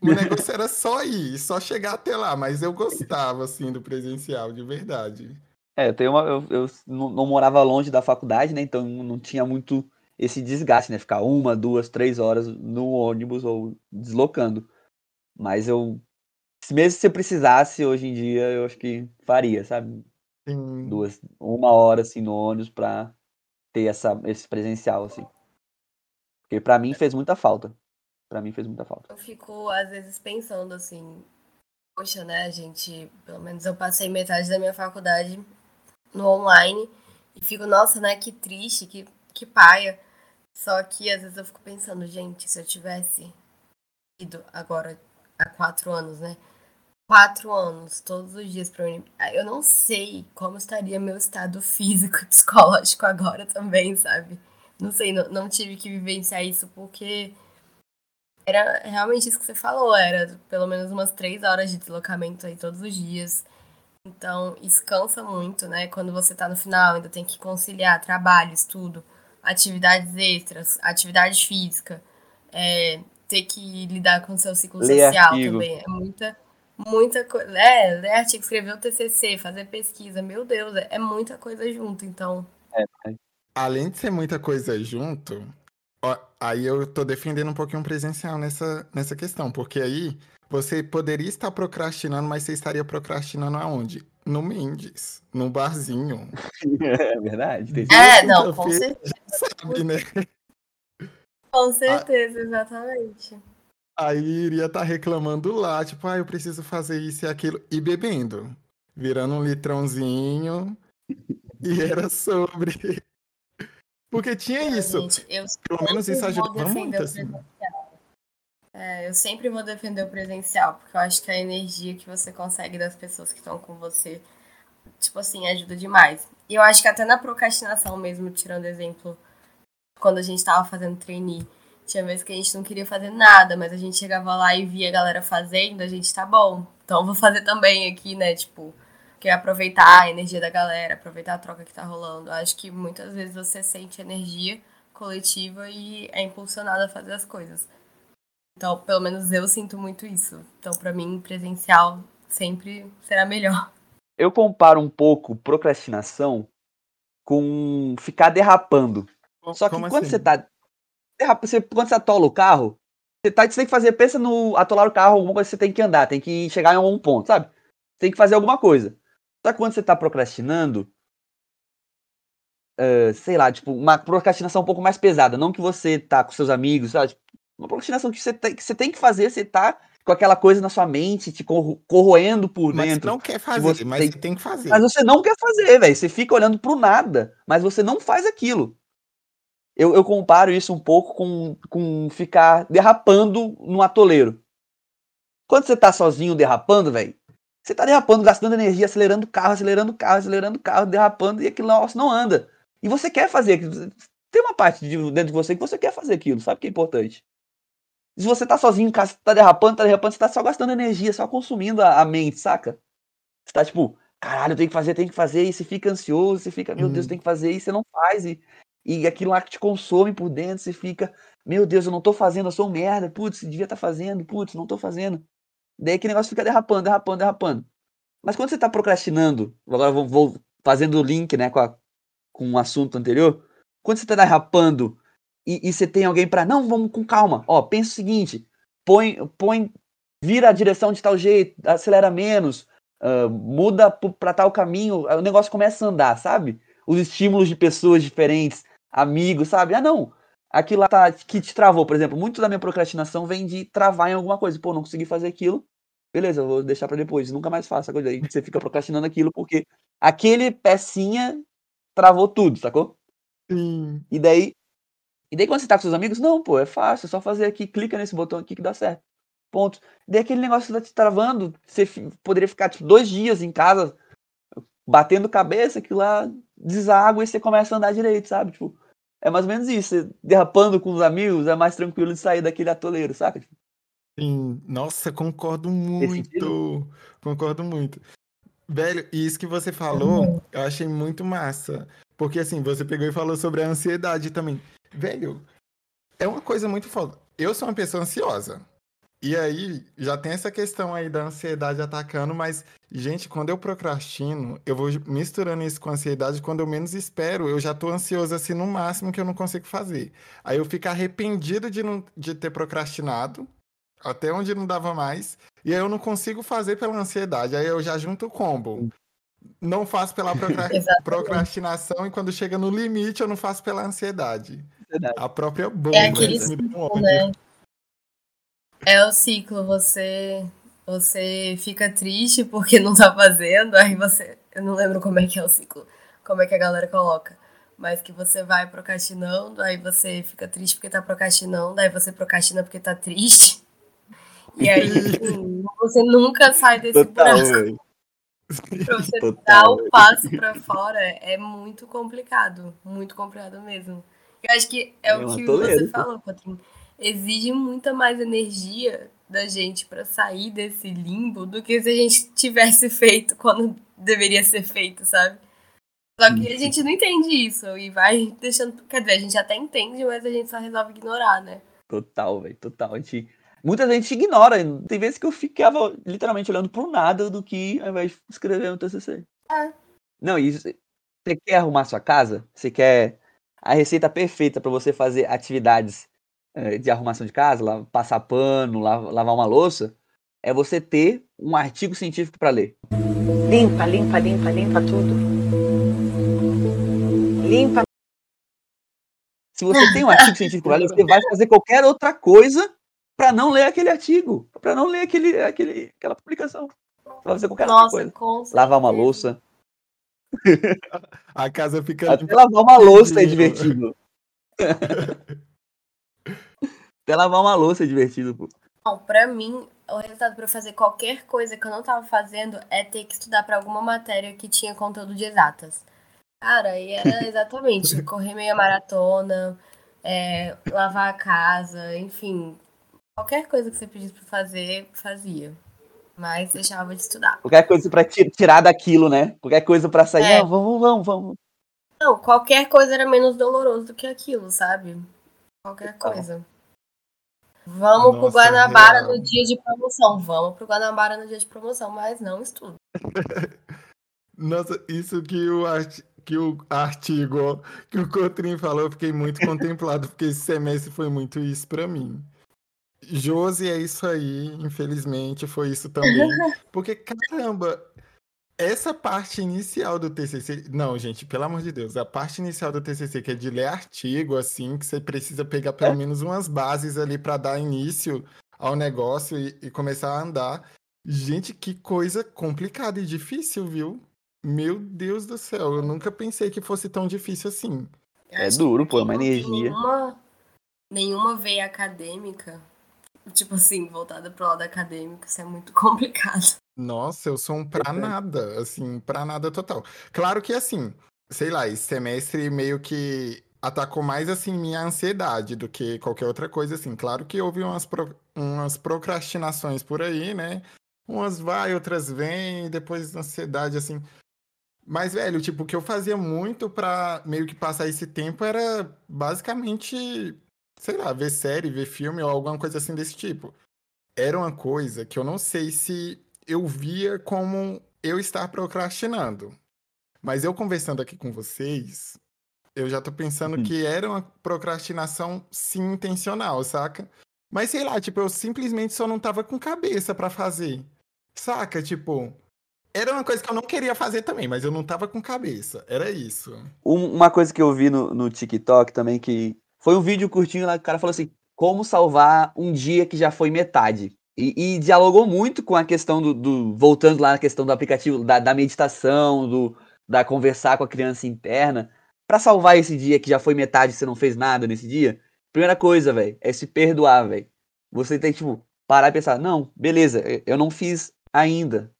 O negócio era só ir, só chegar até lá, mas eu gostava, assim, do presencial, de verdade. É, eu, uma, eu, eu não, não morava longe da faculdade, né? Então não tinha muito esse desgaste, né? Ficar uma, duas, três horas no ônibus ou deslocando. Mas eu, mesmo se eu precisasse, hoje em dia, eu acho que faria, sabe? Sim. Duas, uma hora, assim, no ônibus pra ter essa, esse presencial, assim. Porque pra mim fez muita falta. Pra mim fez muita falta. Eu fico, às vezes, pensando assim, poxa, né, gente, pelo menos eu passei metade da minha faculdade no online e fico, nossa, né, que triste, que, que paia. Só que às vezes eu fico pensando, gente, se eu tivesse ido agora há quatro anos, né? Quatro anos, todos os dias pra Uni... Eu não sei como estaria meu estado físico e psicológico agora também, sabe? Não sei, não, não tive que vivenciar isso porque era realmente isso que você falou, era pelo menos umas três horas de deslocamento aí todos os dias. Então, isso cansa muito, né? Quando você tá no final, ainda tem que conciliar trabalho, estudo, atividades extras, atividade física, é, ter que lidar com o seu ciclo Ler social artigo. também. É muita, muita coisa. É, ler artigo, escrever o TCC, fazer pesquisa, meu Deus, é, é muita coisa junto. Então, É, Além de ser muita coisa junto, ó, aí eu tô defendendo um pouquinho o presencial nessa, nessa questão, porque aí você poderia estar procrastinando, mas você estaria procrastinando aonde? No Mendes, no barzinho. é verdade. tem- é, não, com certeza. Sabe, né? Com certeza, exatamente. Aí iria estar reclamando lá, tipo, ah, eu preciso fazer isso e aquilo, e bebendo, virando um litrãozinho, e era sobre. Porque tinha isso. gente, eu Pelo menos isso ajudava muito, defender o assim. É, eu sempre vou defender o presencial, porque eu acho que a energia que você consegue das pessoas que estão com você, tipo assim, ajuda demais. E eu acho que até na procrastinação mesmo, tirando exemplo, quando a gente tava fazendo trainee, tinha vezes que a gente não queria fazer nada, mas a gente chegava lá e via a galera fazendo, a gente tá bom, então vou fazer também aqui, né, tipo, que é aproveitar a energia da galera, aproveitar a troca que tá rolando. Eu acho que muitas vezes você sente energia coletiva e é impulsionado a fazer as coisas. Então, pelo menos eu sinto muito isso. Então, pra mim, presencial sempre será melhor. Eu comparo um pouco procrastinação com ficar derrapando. Só que Como quando assim? você tá. derrapa- Você, quando você atola o carro, você, tá, você tem que fazer. Pensa no atolar o carro, alguma coisa que você tem que andar, tem que chegar em algum ponto, sabe? Tem que fazer alguma coisa. Só que quando você tá procrastinando. eh, sei lá, tipo, uma procrastinação um pouco mais pesada. Não que você tá com seus amigos, sabe? Tipo, Uma procrastinação que você tem que, você tem que fazer, você tá com aquela coisa na sua mente, te corro- corroendo por Mas dentro. não quer fazer, mas tem- você tem que fazer. Mas você não quer fazer, velho. Você fica olhando pro nada, mas você não faz aquilo. Eu, eu comparo isso um pouco com, com ficar derrapando no atoleiro. Quando você tá sozinho derrapando, velho, você tá derrapando, gastando energia, acelerando o carro, acelerando o carro, acelerando o carro, derrapando, e aquilo negócio não anda. E você quer fazer aquilo. Tem uma parte de, dentro de você que você quer fazer aquilo, sabe que é importante. Se você tá sozinho em casa, tá derrapando, tá derrapando, você tá só gastando energia, só consumindo a, a mente, saca? Você tá tipo, caralho, tem que fazer, tem que fazer, e você fica ansioso, você fica, meu Deus, Hum. tem que fazer, e você não faz, e, e aquilo lá que te consome por dentro, você fica, meu Deus, eu não tô fazendo, eu sou um merda, putz, devia estar fazendo, putz, não tô fazendo. Daí aquele negócio fica derrapando, derrapando, derrapando. Mas quando você tá procrastinando, agora vou, vou fazendo o link, né, com, a, com o assunto anterior, quando você tá derrapando e, e você tem alguém pra, não, vamos com calma, ó, pensa o seguinte, põe, põe, vira a direção de tal jeito, acelera menos, ah, muda pra tal caminho, o negócio começa a andar, sabe? Os estímulos de pessoas diferentes, amigos, sabe? Ah, não, aquilo lá tá, que te travou, por exemplo, muito da minha procrastinação vem de travar em alguma coisa, pô, não consegui fazer aquilo, beleza, vou deixar pra depois, nunca mais faço a coisa aí, você fica procrastinando aquilo porque aquele pecinha travou tudo, sacou? Sim. E daí, e daí quando você tá com seus amigos, não, pô, é fácil, é só fazer aqui, clica nesse botão aqui que dá certo. ponto. Daí aquele negócio tá te travando, você poderia ficar tipo, dois dias em casa, batendo cabeça, que lá deságua e você começa a andar direito, sabe? Tipo, é mais ou menos isso. Você derrapando com os amigos, é mais tranquilo de sair daquele atoleiro, saca? Tipo, Sim, nossa, concordo muito. Concordo muito. Velho, e isso que você falou, eu achei muito massa. Porque assim, você pegou e falou sobre a ansiedade também. Velho, é uma coisa muito foda. Eu sou uma pessoa ansiosa. E aí, já tem essa questão aí da ansiedade atacando, mas, gente, quando eu procrastino, eu vou misturando isso com ansiedade, quando eu menos espero, eu já tô ansioso assim no máximo que eu não consigo fazer. Aí eu fico arrependido de, não, de ter procrastinado, até onde não dava mais, e aí eu não consigo fazer pela ansiedade. Aí eu já junto o combo. Não faço pela procra- procrastinação e quando chega no limite eu não faço pela ansiedade. A própria bomba. aquele me dá um ciclo, né? É o ciclo, você você fica triste porque não tá fazendo, aí você, eu não lembro como é que é o ciclo, como é que a galera coloca, mas que você vai procrastinando, aí você fica triste porque tá procrastinando, aí você procrastina porque tá triste. E aí, enfim, você nunca sai desse Total, buraco. Pra você Total, dar o velho. passo pra fora é muito complicado. Muito complicado mesmo. Eu acho que é, É o uma que você falou, Patrinho. Exige muita mais energia da gente pra sair desse limbo do que se a gente tivesse feito quando deveria ser feito, sabe? Só que a gente não entende isso e vai deixando. Quer dizer, a gente até entende, mas a gente só resolve ignorar, né? Total, velho, total. A gente, muita gente ignora. Tem vezes que eu ficava literalmente olhando pro nada do que ao invés de escrever no TCC. É. Não, isso. Você quer arrumar sua casa? Você quer a receita perfeita para você fazer atividades eh, de arrumação de casa, passar pano, la- lavar uma louça? É você ter um artigo científico para ler. Limpa, limpa, limpa, limpa tudo. Limpa. Se você tem um artigo científico para ler, você vai fazer qualquer outra coisa para não ler aquele artigo, para não ler aquele, aquele, aquela publicação. Você vai fazer qualquer outra Nossa, coisa. com Lavar uma louça. A casa fica Até lavar uma louça é limpinho. divertido. Até lavar uma louça é divertido, pô. Não, pra mim, o resultado pra eu fazer qualquer coisa que eu não tava fazendo é ter que estudar pra alguma matéria que tinha conteúdo de exatas. Cara, e era exatamente correr meia maratona, é, lavar a casa, enfim. Qualquer coisa que você pedisse pra fazer, fazia. Mas deixava de estudar. Qualquer coisa pra ti- tirar daquilo, né? Qualquer coisa pra sair. É. Não, vamos, vamos, vamos. Não, qualquer coisa era menos doloroso do que aquilo, sabe? Qualquer Total. coisa. Vamos pro Nossa, Guanabara real. no dia de promoção. Vamos pro Guanabara no dia de promoção, mas não estudo. Nossa, isso que o, arti- que o artigo que o Cotrim falou, eu fiquei muito contemplado, porque esse semestre foi muito isso pra mim. Josi, é isso aí, infelizmente, foi isso também. Porque, caramba, essa parte inicial do TCC. Não, gente, pelo amor de Deus, a parte inicial do TCC, que é de ler artigo, assim, que você precisa pegar pelo menos umas bases ali pra dar início ao negócio e, e começar a andar. Gente, que coisa complicada e difícil, viu? Meu Deus do céu, eu nunca pensei que fosse tão difícil assim. É duro, pô, é uma energia. Nenhuma, nenhuma veia acadêmica, tipo assim, voltada pro lado acadêmico, isso é muito complicado. Nossa, eu sou um pra nada, assim, pra nada total. Claro que assim, sei lá, esse semestre meio que atacou mais assim minha ansiedade do que qualquer outra coisa assim. Claro que houve umas, pro- umas procrastinações por aí, né? Umas vai, outras vêm, e depois ansiedade assim. Mas, velho, tipo, o que eu fazia muito pra meio que passar esse tempo era basicamente, sei lá, ver série, ver filme ou alguma coisa assim desse tipo. Era uma coisa que eu não sei se eu via como eu estar procrastinando. Mas eu conversando aqui com vocês, eu já tô pensando Uhum. que era uma procrastinação sim intencional, saca? Mas sei lá, tipo, eu simplesmente só não tava com cabeça pra fazer. Saca? Tipo, era uma coisa que eu não queria fazer também, mas eu não tava com cabeça. Era isso. Um- uma coisa que eu vi no, no TikTok também, que foi um vídeo curtinho lá que o cara falou assim: como salvar um dia que já foi metade. E, e dialogou muito com a questão do, do- Voltando lá na questão do aplicativo, da, da meditação, do, da conversar com a criança interna. Pra salvar esse dia que já foi metade e você não fez nada nesse dia, primeira coisa, velho, é se perdoar, velho. Você tem, tipo, parar e pensar, não, beleza, eu não fiz ainda,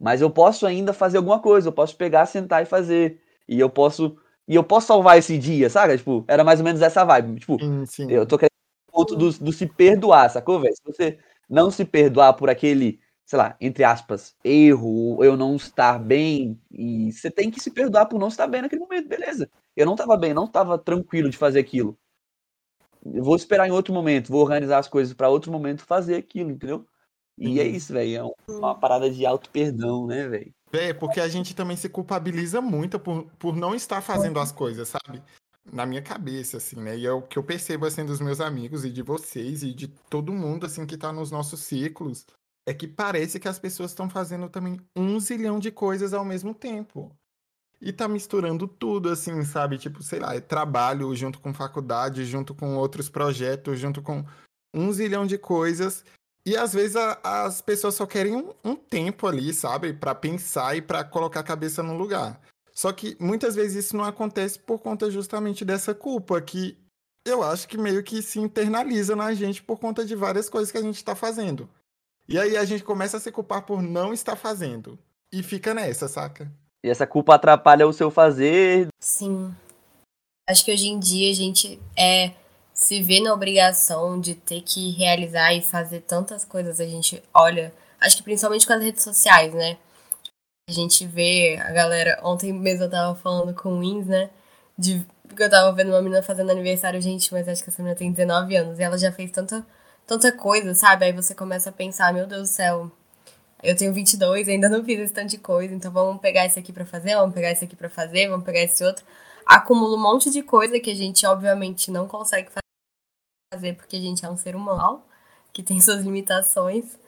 mas eu posso ainda fazer alguma coisa, eu posso pegar, sentar e fazer, e eu posso, e eu posso salvar esse dia, sabe? Tipo, era mais ou menos essa vibe, tipo, Sim, sim. eu tô querendo o ponto do, do se perdoar, sacou, velho? Se você não se perdoar por aquele, sei lá, entre aspas, erro, eu não estar bem, e você tem que se perdoar por não estar bem naquele momento, beleza. Eu não tava bem, não tava tranquilo de fazer aquilo. Eu vou esperar em outro momento, vou organizar as coisas pra outro momento fazer aquilo, entendeu? E é Sim. isso, velho. É um- uma parada de auto-perdão, né, velho? É, porque a gente também se culpabiliza muito por, por não estar fazendo as coisas, sabe? Na minha cabeça, assim, né? E é o que eu percebo, assim, dos meus amigos e de vocês e de todo mundo, assim, que tá nos nossos ciclos, é que parece que as pessoas estão fazendo também um zilhão de coisas ao mesmo tempo. E tá misturando tudo, assim, sabe? Tipo, sei lá, é trabalho junto com faculdade, junto com outros projetos, junto com um zilhão de coisas. E às vezes a- as pessoas só querem um, um tempo ali, sabe? Pra pensar e pra colocar a cabeça no lugar. Só que muitas vezes isso não acontece por conta justamente dessa culpa, que eu acho que meio que se internaliza na gente por conta de várias coisas que a gente tá fazendo. E aí a gente começa a se culpar por não estar fazendo. E fica nessa, saca? E essa culpa atrapalha o seu fazer. Sim. Acho que hoje em dia a gente é se vê na obrigação de ter que realizar e fazer tantas coisas. A gente olha, acho que principalmente com as redes sociais, né? A gente vê a galera. Ontem mesmo eu tava falando com o Wins, né? De, porque eu tava vendo uma menina fazendo aniversário, gente, mas acho que essa menina tem 19 anos e ela já fez tanta, tanta coisa, sabe? Aí você começa a pensar, meu Deus do céu, eu tenho 22, ainda não fiz esse tanto de coisa, então vamos pegar esse aqui pra fazer, vamos pegar esse aqui pra fazer, vamos pegar esse outro. Acumula um monte de coisa que a gente, obviamente, não consegue fazer porque a gente é um ser humano que tem suas limitações.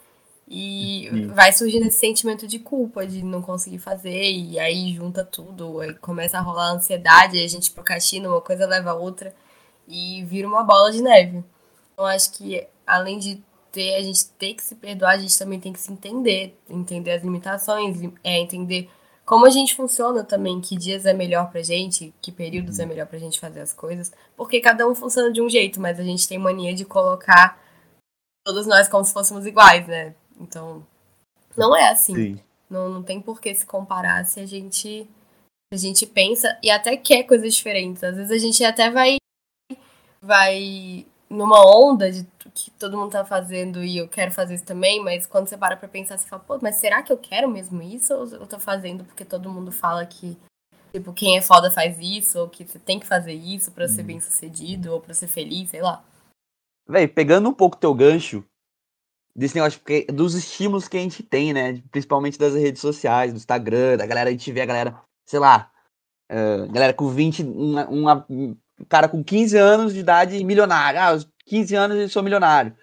E Sim. vai surgindo esse sentimento de culpa de não conseguir fazer, e aí junta tudo, aí começa a rolar ansiedade, aí a gente procrastina, uma coisa leva a outra, e vira uma bola de neve. Então acho que além de ter, a gente ter que se perdoar, a gente também tem que se entender, entender as limitações, é, entender como a gente funciona também, que dias é melhor pra gente, que períodos é melhor pra gente fazer as coisas, porque cada um funciona de um jeito, mas a gente tem mania de colocar todos nós como se fôssemos iguais, né? Então, não é assim. Sim. Não, não tem por que se comparar se a gente a gente pensa e até quer coisas diferentes. Às vezes a gente até vai vai numa onda de que todo mundo tá fazendo e eu quero fazer isso também, mas quando você para pra pensar, você fala, pô, mas será que eu quero mesmo isso ou eu tô fazendo porque todo mundo fala que tipo, quem é foda faz isso ou que você tem que fazer isso pra ser bem sucedido ou pra ser feliz, sei lá. Véi, pegando um pouco teu gancho desse negócio, porque- dos estímulos que a gente tem, né? Principalmente das redes sociais, do Instagram, da galera, a gente vê a galera, sei lá, eh, galera com 20, uma, uma- um cara com 15 anos de idade milionário. Ah, aos 15 anos eu sou milionário.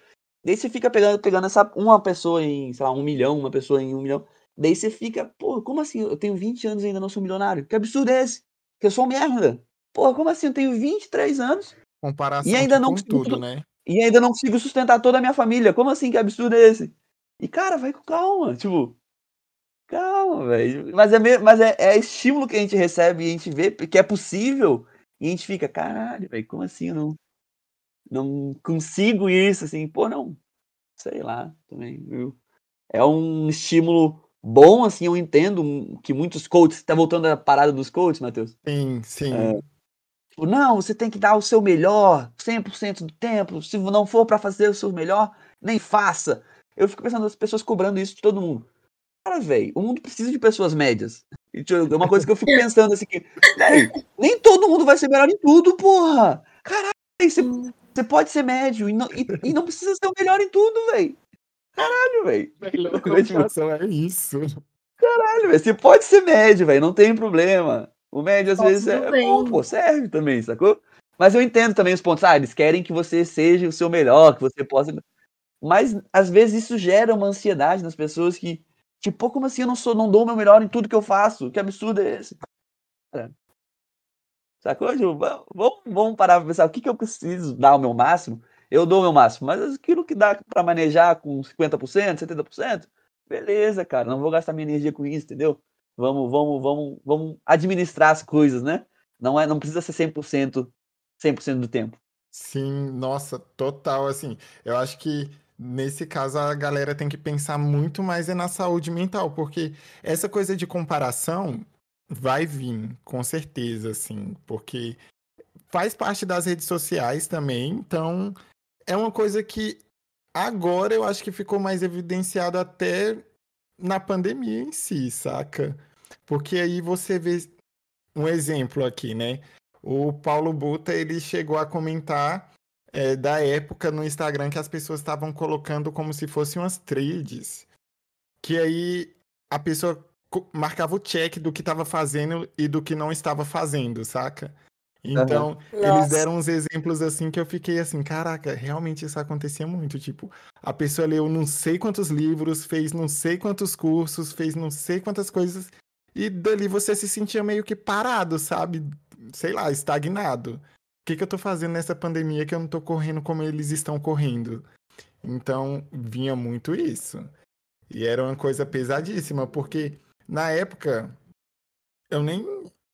Daí você fica pegando, pegando essa uma pessoa em, sei lá, um milhão, uma pessoa em um milhão. Daí você fica, pô, como assim? Eu tenho 20 anos e ainda não sou milionário? Que absurdo é esse? Que eu sou um merda. Pô, como assim? Eu tenho 23 anos Comparação E ainda não conseguiu- tudo, né? e ainda não consigo sustentar toda a minha família. Como assim? Que absurdo é esse? E, cara, vai com calma. Tipo, calma, velho. Mas, é, mas é, é estímulo que a gente recebe e a gente vê que é possível. E a gente fica, caralho, velho, como assim? Eu não, não consigo isso, assim. Pô, não. Sei lá, também, viu? É um estímulo bom, assim, eu entendo que muitos coaches. Tá voltando à parada dos coaches, Matheus? Sim, sim. Tipo, não, você tem que dar o seu melhor 100% do tempo. Se não for pra fazer o seu melhor, nem faça. Eu fico pensando as pessoas cobrando isso de todo mundo. Cara, velho, o mundo precisa de pessoas médias. E, tipo, É uma coisa que eu fico pensando assim que, nem todo mundo vai ser melhor em tudo, porra. Caralho, você, você pode ser médio e não, e, e não precisa ser o melhor em tudo, velho. Caralho, velho. Melhor Tipo, colocação é isso. Caralho, velho. Você pode ser médio, velho. Não tem problema. O médio às Tá vezes tudo é bem. bom, pô, serve também, sacou? Mas eu entendo também os pontos. Ah, eles querem que você seja o seu melhor, que você possa. Mas às vezes isso gera uma ansiedade nas pessoas que, tipo, como assim eu não sou, não dou o meu melhor em tudo que eu faço? Que absurdo é esse? Cara, Sacou? Tipo, va- vamos, vamos parar pra pensar o que, que eu preciso dar o meu máximo. Eu dou o meu máximo, mas aquilo que dá pra manejar com 50%, 70%, beleza, cara. Não vou gastar minha energia com isso, entendeu? Vamos, vamos, vamos, vamos administrar as coisas, né? Não é, não precisa ser 100%, 100% do tempo. Sim, nossa, total, assim, eu acho que nesse caso a galera tem que pensar muito mais é na saúde mental, porque essa coisa de comparação vai vir, com certeza, assim, porque faz parte das redes sociais também, então é uma coisa que agora eu acho que ficou mais evidenciado até na pandemia em si, saca? Porque aí você vê um exemplo aqui, né? O Paulo Buta, ele chegou a comentar é, da época no Instagram que as pessoas estavam colocando como se fossem umas trades. Que aí a pessoa marcava o check do que estava fazendo e do que não estava fazendo, saca? Então, uhum. eles deram uns exemplos assim que eu fiquei assim, caraca, realmente isso acontecia muito. Tipo, a pessoa leu não sei quantos livros, fez não sei quantos cursos, fez não sei quantas coisas, e dali você se sentia meio que parado, sabe? Sei lá, estagnado. O que, que eu tô fazendo nessa pandemia que eu não tô correndo como eles estão correndo? Então, vinha muito isso. E era uma coisa pesadíssima, porque na época eu nem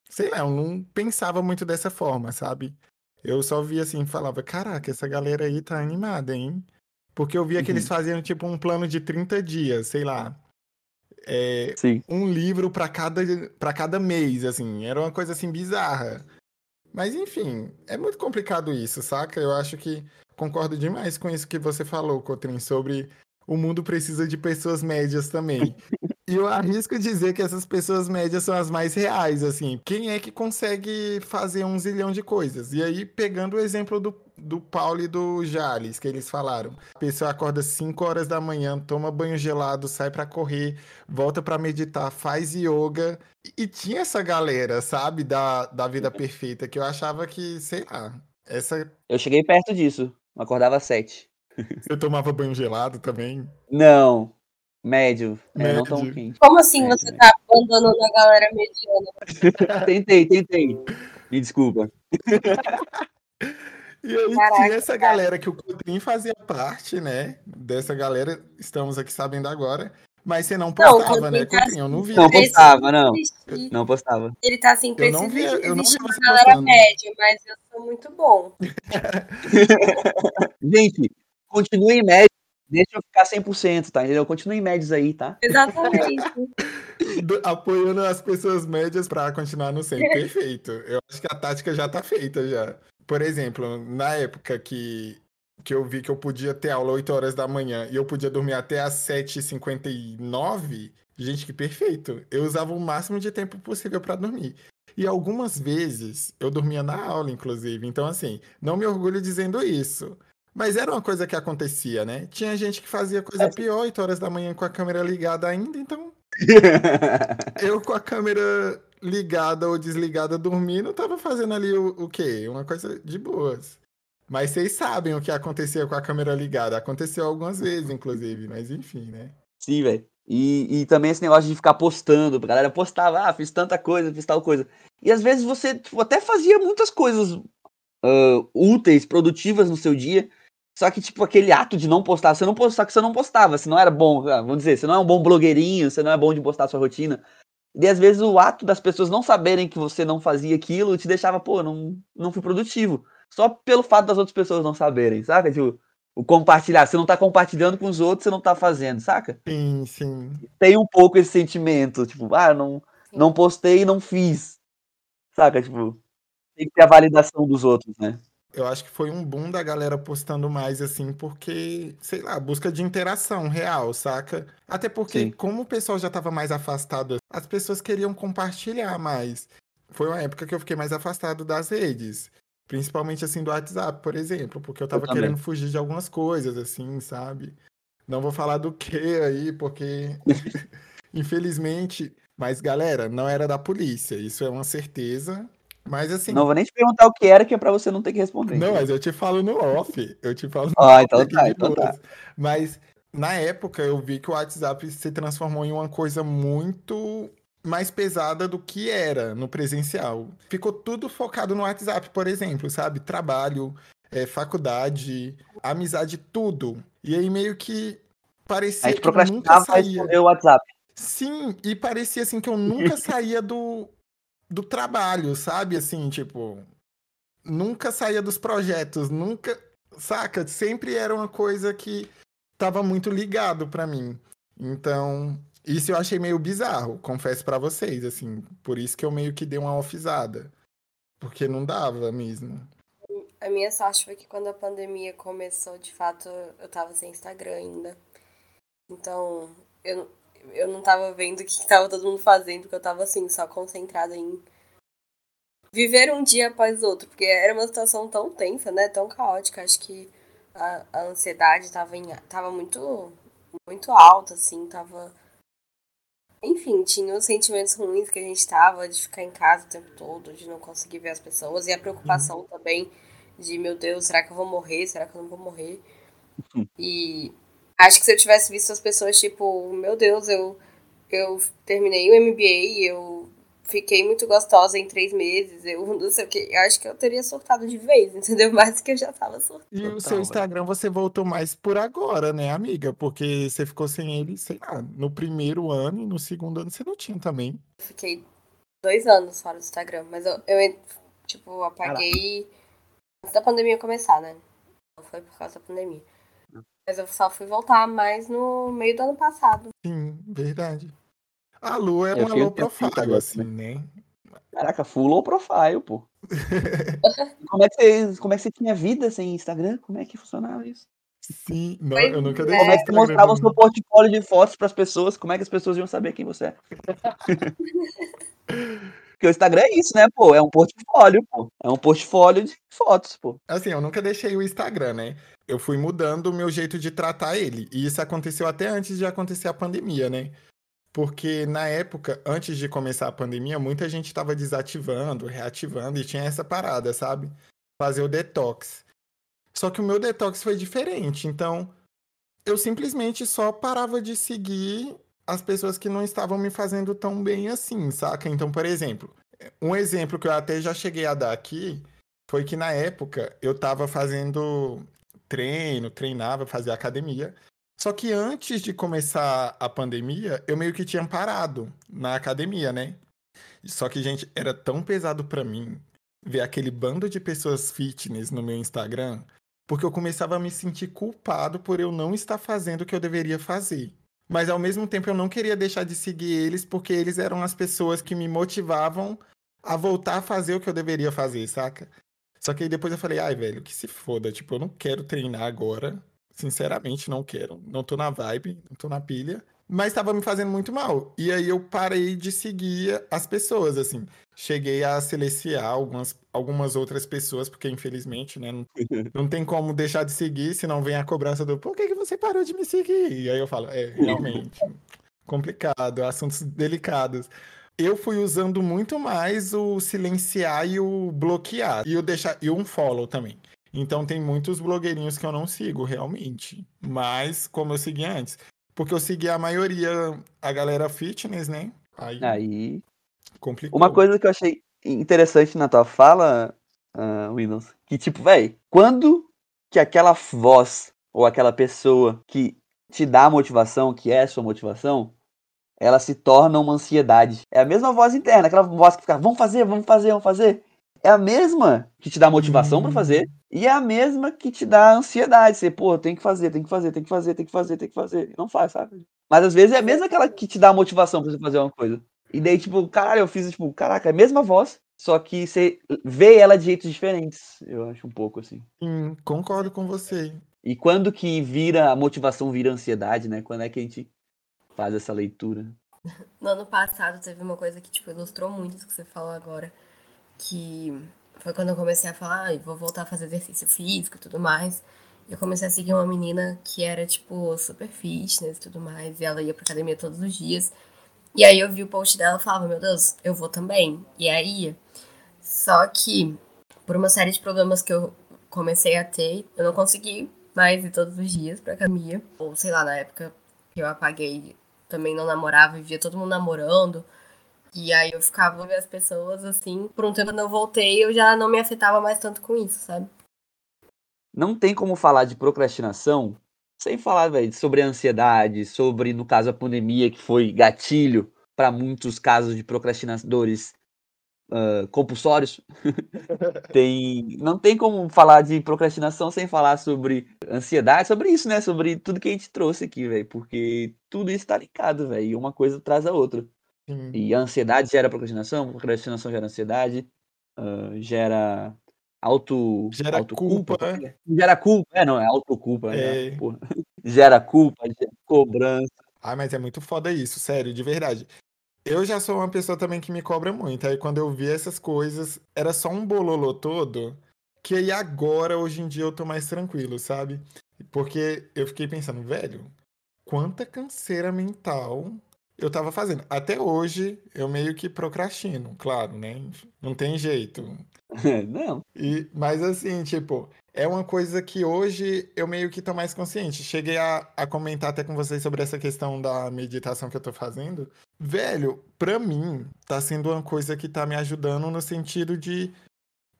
sei lá, eu não pensava muito dessa forma, sabe? Eu só via assim, falava, caraca, essa galera aí tá animada, hein? Porque eu via uhum. que eles uhum. faziam tipo um plano de 30 dias, sei lá. É, um livro para cada, pra cada mês, assim. Era uma coisa assim bizarra. Mas enfim, é muito complicado isso, saca? Eu acho que concordo demais com isso que você falou, Cotrim, sobre o mundo precisa de pessoas médias também. E eu arrisco dizer que essas pessoas médias são as mais reais, assim. Quem é que consegue fazer um zilhão de coisas? E aí, pegando o exemplo do, do Paulo e do Jales, que eles falaram. A pessoa acorda 5 horas da manhã, toma banho gelado, sai para correr, volta para meditar, faz yoga. E tinha essa galera, sabe, da, da vida perfeita, que eu achava que, sei lá, essa... Eu cheguei perto disso, acordava às 7. Você tomava banho gelado também? Não, Médio, é, não tão quente. Como assim médio, você médio. tá abandonando a galera mediana? tentei, tentei. Me desculpa. E aí Caraca, tinha essa galera que o Coutinho fazia parte, né? Dessa galera, estamos aqui sabendo agora. Mas você não postava, não, né, tá? Eu não vi. Não postava, não. Não postava. Ele tá assim, precisa eu não vi, eu não vi uma galera média, mas eu sou muito bom. Gente, continue em médio Deixa eu ficar 100%, tá? Entendeu? Continue em médios aí, tá? Exatamente. Apoiando as pessoas médias para continuar no 100. Perfeito. Eu acho que a tática já tá feita já. Por exemplo, na época que, que eu vi que eu podia ter aula 8 horas da manhã e eu podia dormir até às 7h59, gente, que perfeito. Eu usava o máximo de tempo possível para dormir. E algumas vezes eu dormia na aula, inclusive. Então, assim, não me orgulho dizendo isso. Mas era uma coisa que acontecia, né? Tinha gente que fazia coisa é. pior, 8 horas da manhã com a câmera ligada ainda, então. eu com a câmera ligada ou desligada dormindo, tava fazendo ali o, o quê? Uma coisa de boas. Mas vocês sabem o que acontecia com a câmera ligada. Aconteceu algumas vezes, inclusive, mas enfim, né? Sim, velho. E, e também esse negócio de ficar postando. A galera postava, ah, fiz tanta coisa, fiz tal coisa. E às vezes você tipo, até fazia muitas coisas uh, úteis, produtivas no seu dia. Só que, tipo, aquele ato de não postar, você não postar que você não postava, você não era bom, ah, vamos dizer, você não é um bom blogueirinho, você não é bom de postar sua rotina. E às vezes o ato das pessoas não saberem que você não fazia aquilo te deixava, pô, não, não fui produtivo. Só pelo fato das outras pessoas não saberem, saca? Tipo, o compartilhar. Você não tá compartilhando com os outros, você não tá fazendo, saca? Sim, sim. Tem um pouco esse sentimento, tipo, ah, não, não postei e não fiz. Saca? Tipo, tem que ter a validação dos outros, né? Eu acho que foi um boom da galera postando mais, assim, porque, sei lá, busca de interação real, saca? Até porque, Sim. como o pessoal já tava mais afastado, as pessoas queriam compartilhar mais. Foi uma época que eu fiquei mais afastado das redes. Principalmente, assim, do WhatsApp, por exemplo, porque eu tava eu querendo fugir de algumas coisas, assim, sabe? Não vou falar do que aí, porque, infelizmente. Mas, galera, não era da polícia, isso é uma certeza. Mas assim. Não vou nem te perguntar o que era, que é pra você não ter que responder. Não, mas eu te falo no off. Eu te falo no ah, off. Então tá, então tá. Mas na época eu vi que o WhatsApp se transformou em uma coisa muito mais pesada do que era no presencial. Ficou tudo focado no WhatsApp, por exemplo, sabe? Trabalho, é, faculdade, amizade, tudo. E aí meio que parecia que eu nunca saía. o WhatsApp. Sim, e parecia assim que eu nunca saía do do trabalho, sabe? Assim, tipo, nunca saía dos projetos, nunca, saca? Sempre era uma coisa que tava muito ligado pra mim. Então, isso eu achei meio bizarro, confesso pra vocês, assim. Por isso que eu meio que dei uma offzada. Porque não dava mesmo. A minha sorte foi que quando a pandemia começou, de fato, eu tava sem Instagram ainda. Então, eu, eu não tava vendo o que tava todo mundo fazendo, porque eu tava assim, só concentrada em viver um dia após outro, porque era uma situação tão tensa, né? Tão caótica. Acho que a, a ansiedade tava, em, tava muito, muito alta, assim, tava. Enfim, tinha os sentimentos ruins que a gente tava de ficar em casa o tempo todo, de não conseguir ver as pessoas, e a preocupação também de, meu Deus, será que eu vou morrer? Será que eu não vou morrer? E acho que se eu tivesse visto as pessoas, tipo, meu Deus, eu, eu terminei o MBA, eu fiquei muito gostosa em três meses, eu não sei o que. Eu acho que eu teria surtado de vez, entendeu? Mais do que eu já tava surtando. E o seu Instagram você voltou mais por agora, né, amiga? Porque você ficou sem ele, sei lá, no primeiro ano e no segundo ano você não tinha também. Eu fiquei dois anos fora do Instagram, mas eu, eu tipo, apaguei antes da pandemia começar, né? Não foi por causa da pandemia. Mas eu só fui voltar mais no meio do ano passado. Sim, verdade. A Lu é Eu uma um low profile, assim, né? Caraca, full low profile, pô. como, é que você, como é que você tinha vida sem Instagram? Como é que funcionava isso? Sim, não, Pois eu nunca é. dei Como é que você mostrava o seu portfólio de fotos pras pessoas? Como é que as pessoas iam saber quem você é? Porque o Instagram é isso, né, pô? É um portfólio, pô. É um portfólio de fotos, pô. Assim, eu nunca deixei o Instagram, né? Eu fui mudando o meu jeito de tratar ele. E isso aconteceu até antes de acontecer a pandemia, né? Porque na época, antes de começar a pandemia, muita gente estava desativando, reativando e tinha essa parada, sabe? Fazer o detox. Só que o meu detox foi diferente. Então, eu simplesmente só parava de seguir as pessoas que não estavam me fazendo tão bem assim, saca? Então, por exemplo, um exemplo que eu até já cheguei a dar aqui foi que na época eu tava fazendo treino, treinava, fazia academia. Só que antes de começar a pandemia, eu meio que tinha parado na academia, né? Só que, gente, era tão pesado pra mim ver aquele bando de pessoas fitness no meu Instagram, porque eu começava a me sentir culpado por eu não estar fazendo o que eu deveria fazer. Mas ao mesmo tempo eu não queria deixar de seguir eles, porque eles eram as pessoas que me motivavam a voltar a fazer o que eu deveria fazer, saca? Só que aí depois eu falei, ai, velho, que se foda, tipo, eu não quero treinar agora. Sinceramente, não quero. Não tô na vibe, não tô na pilha. Mas tava me fazendo muito mal. E aí eu parei de seguir as pessoas, assim. Cheguei a silenciar algumas, algumas outras pessoas, porque infelizmente, né, não, não tem como deixar de seguir, senão vem a cobrança do por que, que você parou de me seguir? E aí eu falo, é, realmente, complicado, assuntos delicados. Eu fui usando muito mais o silenciar e o bloquear. E o deixar e um follow também. Então tem muitos blogueirinhos que eu não sigo, realmente. Mas como eu segui antes. Porque eu segui a maioria, a galera fitness, né? Aí Aí. Complicou. Uma coisa que eu achei interessante na tua fala, uh, Windows, que tipo, véi, quando que aquela voz ou aquela pessoa que te dá motivação, que é a sua motivação, ela se torna uma ansiedade. É a mesma voz interna, aquela voz que fica, vamos fazer, vamos fazer, vamos fazer. É a mesma que te dá motivação pra fazer e é a mesma que te dá ansiedade. Você, pô, tem que fazer, tem que fazer, tem que fazer, tem que fazer, tem que fazer. Não faz, sabe? Mas às vezes é a mesma aquela que te dá motivação pra você fazer uma coisa. E daí, tipo, caralho, eu fiz, tipo, caraca, é a mesma voz, só que você vê ela de jeitos diferentes. Eu acho um pouco assim. Sim, concordo com você. E quando que vira, a motivação vira ansiedade, né? Quando é que a gente faz essa leitura? No ano passado teve uma coisa que, tipo, ilustrou muito isso que você falou agora. Que foi quando eu comecei a falar, ah, vou voltar a fazer exercício físico e tudo mais. Eu comecei a seguir uma menina que era, tipo, super fitness e tudo mais. E ela ia pra academia todos os dias. E aí eu vi o post dela e falava, meu Deus, eu vou também. E aí, só que por uma série de problemas que eu comecei a ter, eu não consegui mais ir todos os dias pra academia. Ou sei lá, na época que eu apaguei, também não namorava, e via todo mundo namorando. E aí eu ficava vendo as pessoas assim, por um tempo eu voltei, eu já não me afetava mais tanto com isso, sabe? Não tem como falar de procrastinação sem falar, velho, sobre a ansiedade, sobre, no caso, a pandemia, que foi gatilho para muitos casos de procrastinadores ah, compulsórios. tem, não tem como falar de procrastinação sem falar sobre ansiedade, sobre isso, né? Sobre tudo que a gente trouxe aqui, velho. Porque tudo isso tá ligado, velho. E uma coisa traz a outra. Sim. E a ansiedade gera procrastinação, procrastinação gera ansiedade, ah, gera auto. Gera autoculpa, culpa, como é que é? Gera culpa. É, não, é autoculpa. né? É. Porra. Gera culpa, gera cobrança. Ai, mas é muito foda isso, sério, de verdade. Eu já sou uma pessoa também que me cobra muito. Aí quando eu vi essas coisas, era só um bololô todo. Que aí agora, hoje em dia, eu tô mais tranquilo, sabe? Porque eu fiquei pensando, velho, quanta canseira mental eu tava fazendo. Até hoje, eu meio que procrastino, claro, né? Não tem jeito. não. E, mas assim, tipo, é uma coisa que hoje eu meio que tô mais consciente. Cheguei a, a comentar até com vocês sobre essa questão da meditação que eu tô fazendo. Velho, pra mim, tá sendo uma coisa que tá me ajudando no sentido de.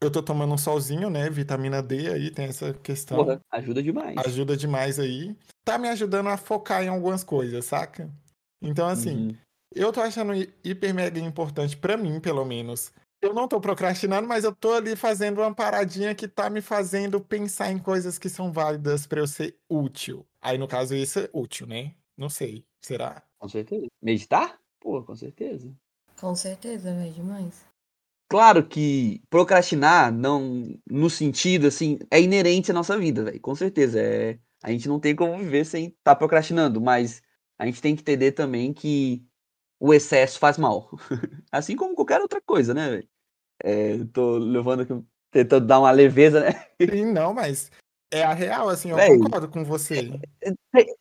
Eu tô tomando um solzinho, né? Vitamina D aí, tem essa questão. Porra, ajuda demais. Ajuda demais aí. Tá me ajudando a focar em algumas coisas, saca? Então, assim, Uhum. eu tô achando hi- hiper mega importante, pra mim, pelo menos. Eu não tô procrastinando, mas eu tô ali fazendo uma paradinha que tá me fazendo pensar em coisas que são válidas pra eu ser útil. Aí, no caso, isso é útil, né? Não sei. Será? Com certeza. Meditar? Pô, com certeza. Com certeza, velho, demais. Claro que procrastinar não no sentido assim é inerente à nossa vida, velho. Com certeza, é a gente não tem como viver sem estar procrastinando, mas a gente tem que entender também que o excesso faz mal. assim como qualquer outra coisa, né, velho? É, tô levando aqui, tentando dar uma leveza, né? Sim, não, mas é a real, assim, eu concordo com você.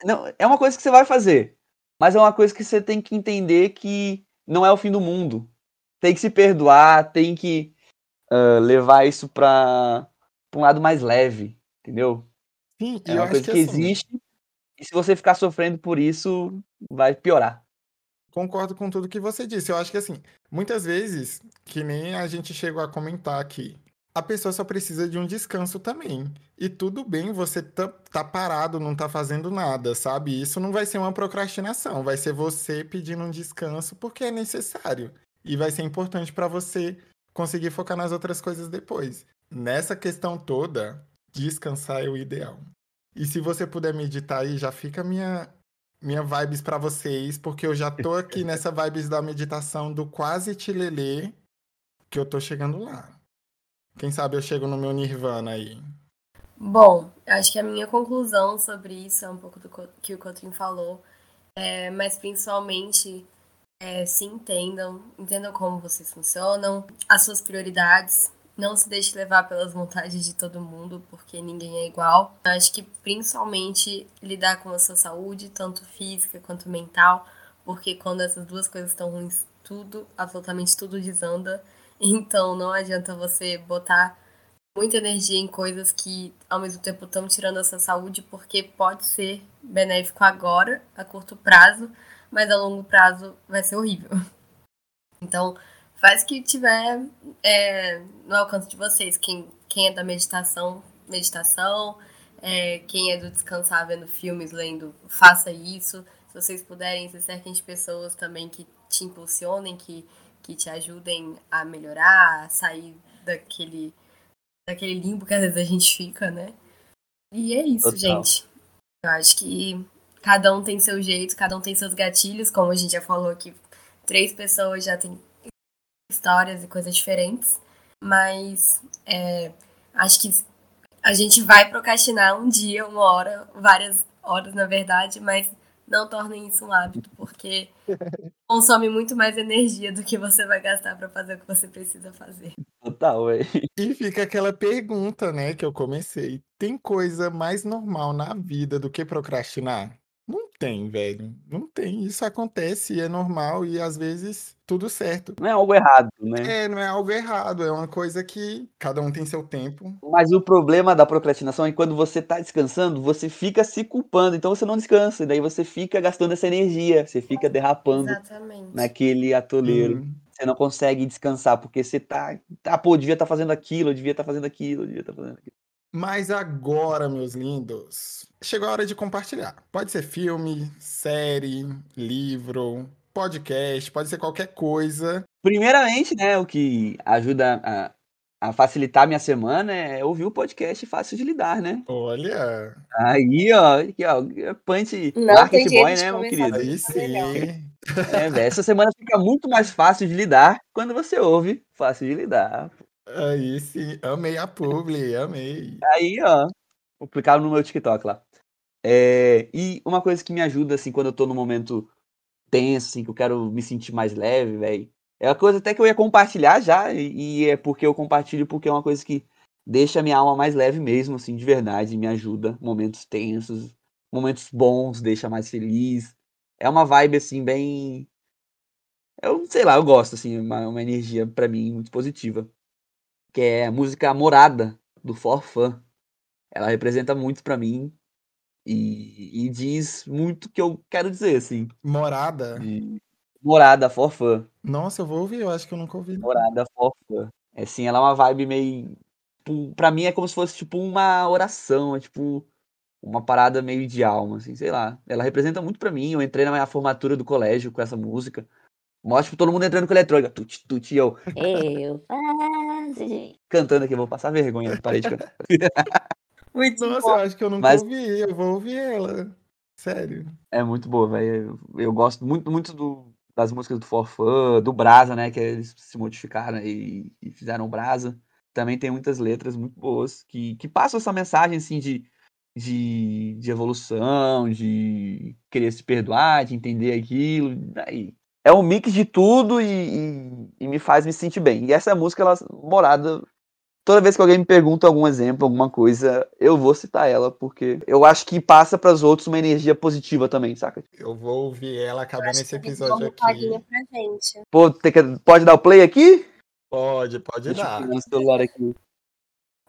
Não, é uma coisa que você vai fazer, mas é uma coisa que você tem que entender que não é o fim do mundo. Tem que se perdoar, tem que ah, levar isso pra, pra um lado mais leve, entendeu? Sim, É eu uma acho coisa que, que assim, existe, e se você ficar sofrendo por isso, vai piorar. Concordo com tudo que você disse. Eu acho que assim, muitas vezes, que nem a gente chegou a comentar aqui, a pessoa só precisa de um descanso também. E tudo bem você tá, tá parado, não tá fazendo nada, sabe? Isso não vai ser uma procrastinação, vai ser você pedindo um descanso porque é necessário. E vai ser importante para você conseguir focar nas outras coisas depois. Nessa questão toda, descansar é o ideal. E se você puder meditar aí, já fica a minha minha vibes pra vocês, porque eu já tô aqui nessa vibes da meditação do quase tilelê, que eu tô chegando lá. Quem sabe eu chego no meu nirvana aí. Bom, acho que a minha conclusão sobre isso é um pouco do que o Cotrim falou, é, mas principalmente é, se entendam, entendam como vocês funcionam, as suas prioridades, não se deixe levar pelas vontades de todo mundo, porque ninguém é igual. Acho que principalmente lidar com a sua saúde, tanto física quanto mental, porque quando essas duas coisas estão ruins, tudo, absolutamente tudo desanda. Então não adianta você botar muita energia em coisas que ao mesmo tempo estão tirando a sua saúde, porque pode ser benéfico agora, a curto prazo, mas a longo prazo vai ser horrível. Então, faz o que tiver é, no alcance de vocês. Quem, quem é da meditação, meditação. É, quem é do descansar vendo filmes, lendo, faça isso. Se vocês puderem, se cerquem de pessoas também que te impulsionem, que, que te ajudem a melhorar, a sair daquele daquele limbo que às vezes a gente fica, né? E é isso, Total. gente. Eu acho que cada um tem seu jeito, cada um tem seus gatilhos, como a gente já falou aqui, três pessoas já têm histórias e coisas diferentes, mas é, acho que a gente vai procrastinar um dia, uma hora, várias horas na verdade, mas não tornem isso um hábito, porque consome muito mais energia do que você vai gastar para fazer o que você precisa fazer. Total, velho. E fica aquela pergunta, né, que eu comecei. Tem coisa mais normal na vida do que procrastinar? Tem, velho. Não tem. Isso acontece e é normal e às vezes tudo certo. Não é algo errado, né? É, não é algo errado, é uma coisa que cada um tem seu tempo. Mas o problema da procrastinação é que quando você tá descansando, você fica se culpando, então você não descansa, e daí você fica gastando essa energia, você fica derrapando Exatamente. naquele atoleiro. Hum. Você não consegue descansar, porque você tá. Ah, pô, devia estar fazendo aquilo, eu devia estar fazendo aquilo, eu devia estar fazendo aquilo. Mas agora, meus lindos, chegou a hora de compartilhar. Pode ser filme, série, livro, podcast, pode ser qualquer coisa Primeiramente, né, o que ajuda a, a facilitar minha semana é ouvir o podcast Fácil de Lidar, né? Olha, Aí, ó, aqui, ó, punch Não market boy, né, meu querido? aí melhor. sim. É, velho, essa semana fica muito mais fácil de lidar quando você ouve Fácil de Lidar. Aí sim. Amei a publi, amei. Aí, ó, vou clicar no meu TikTok lá. É, e uma coisa que me ajuda, assim, quando eu tô num momento tenso, assim, que eu quero me sentir mais leve, velho. É uma coisa até que eu ia compartilhar já, e, e é porque eu compartilho porque é uma coisa que deixa a minha alma mais leve mesmo, assim, de verdade, me ajuda. Momentos tensos, momentos bons, deixa mais feliz. É uma vibe, assim, bem. Eu sei lá, eu gosto, assim, uma, uma energia pra mim muito positiva. Que é a música Morada, do For Fun. Ela representa muito pra mim e, e diz muito o que eu quero dizer, assim. Morada. de Morada, For Fun. Nossa, eu vou ouvir, eu acho que eu nunca ouvi. Morada, For Fun. É assim, ela é uma vibe meio. tipo, Pra mim é como se fosse tipo uma oração, é tipo uma parada meio de alma, assim, sei lá. Ela representa muito pra mim. Eu entrei na minha formatura do colégio com essa música. Mostra todo mundo entrando com eletrônica. Tuti, tuti, eu Eu faço. cantando aqui, eu vou passar vergonha. Parei de cantar. Muito Nossa, bom. eu acho que eu nunca Mas- ouvi, eu vou ouvir ela. Sério. É muito boa, velho. Eu, eu gosto muito, muito do, das músicas do Forfã, do Brasa, né? Que eles se modificaram e, e fizeram Brasa. Também tem muitas letras muito boas que, que passam essa mensagem, assim, de, de, de evolução, de querer se perdoar, de entender aquilo. Aí, é um mix de tudo e, e, e me faz me sentir bem. E essa música, ela, morada, toda vez que alguém me pergunta algum exemplo, alguma coisa, eu vou citar ela, porque eu acho que passa para os outros uma energia positiva também, saca? Eu vou ouvir ela acabando esse episódio aqui. pra gente. Pô, tem que- pode dar o play aqui? Pode, pode Deixa eu dar. pegar no celular aqui.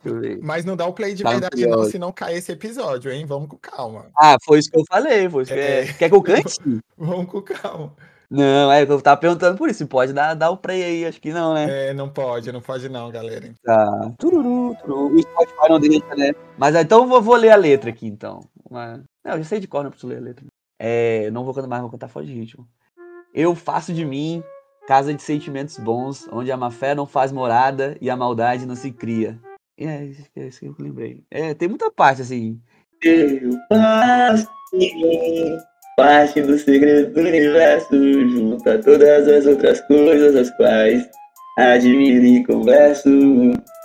Eu. Mas não dá o play de Tá verdade, não, senão cai esse episódio, hein? Vamos com calma. Ah, foi isso que eu falei. Foi isso que... É. Quer que eu cante? Vamos com calma. Não, é que eu tava perguntando por isso. Pode dar, dar o play aí, acho que não, né? É, não pode, não pode não, galera. Tá. Tururu, tururu. O Spotify não deixa, né? Mas ah, então eu vou, vou ler a letra aqui, então. Uma... Não, eu já sei de cor, não preciso ler a letra. É, não vou cantar mais, vou cantar fora de ritmo. Eu faço de mim casa de sentimentos bons, onde a má fé não faz morada e a maldade não se cria. E é é isso que eu lembrei. É, tem muita parte, assim. Eu faço de mim parte do segredo do universo, junto a todas as outras coisas as quais admiro e converso.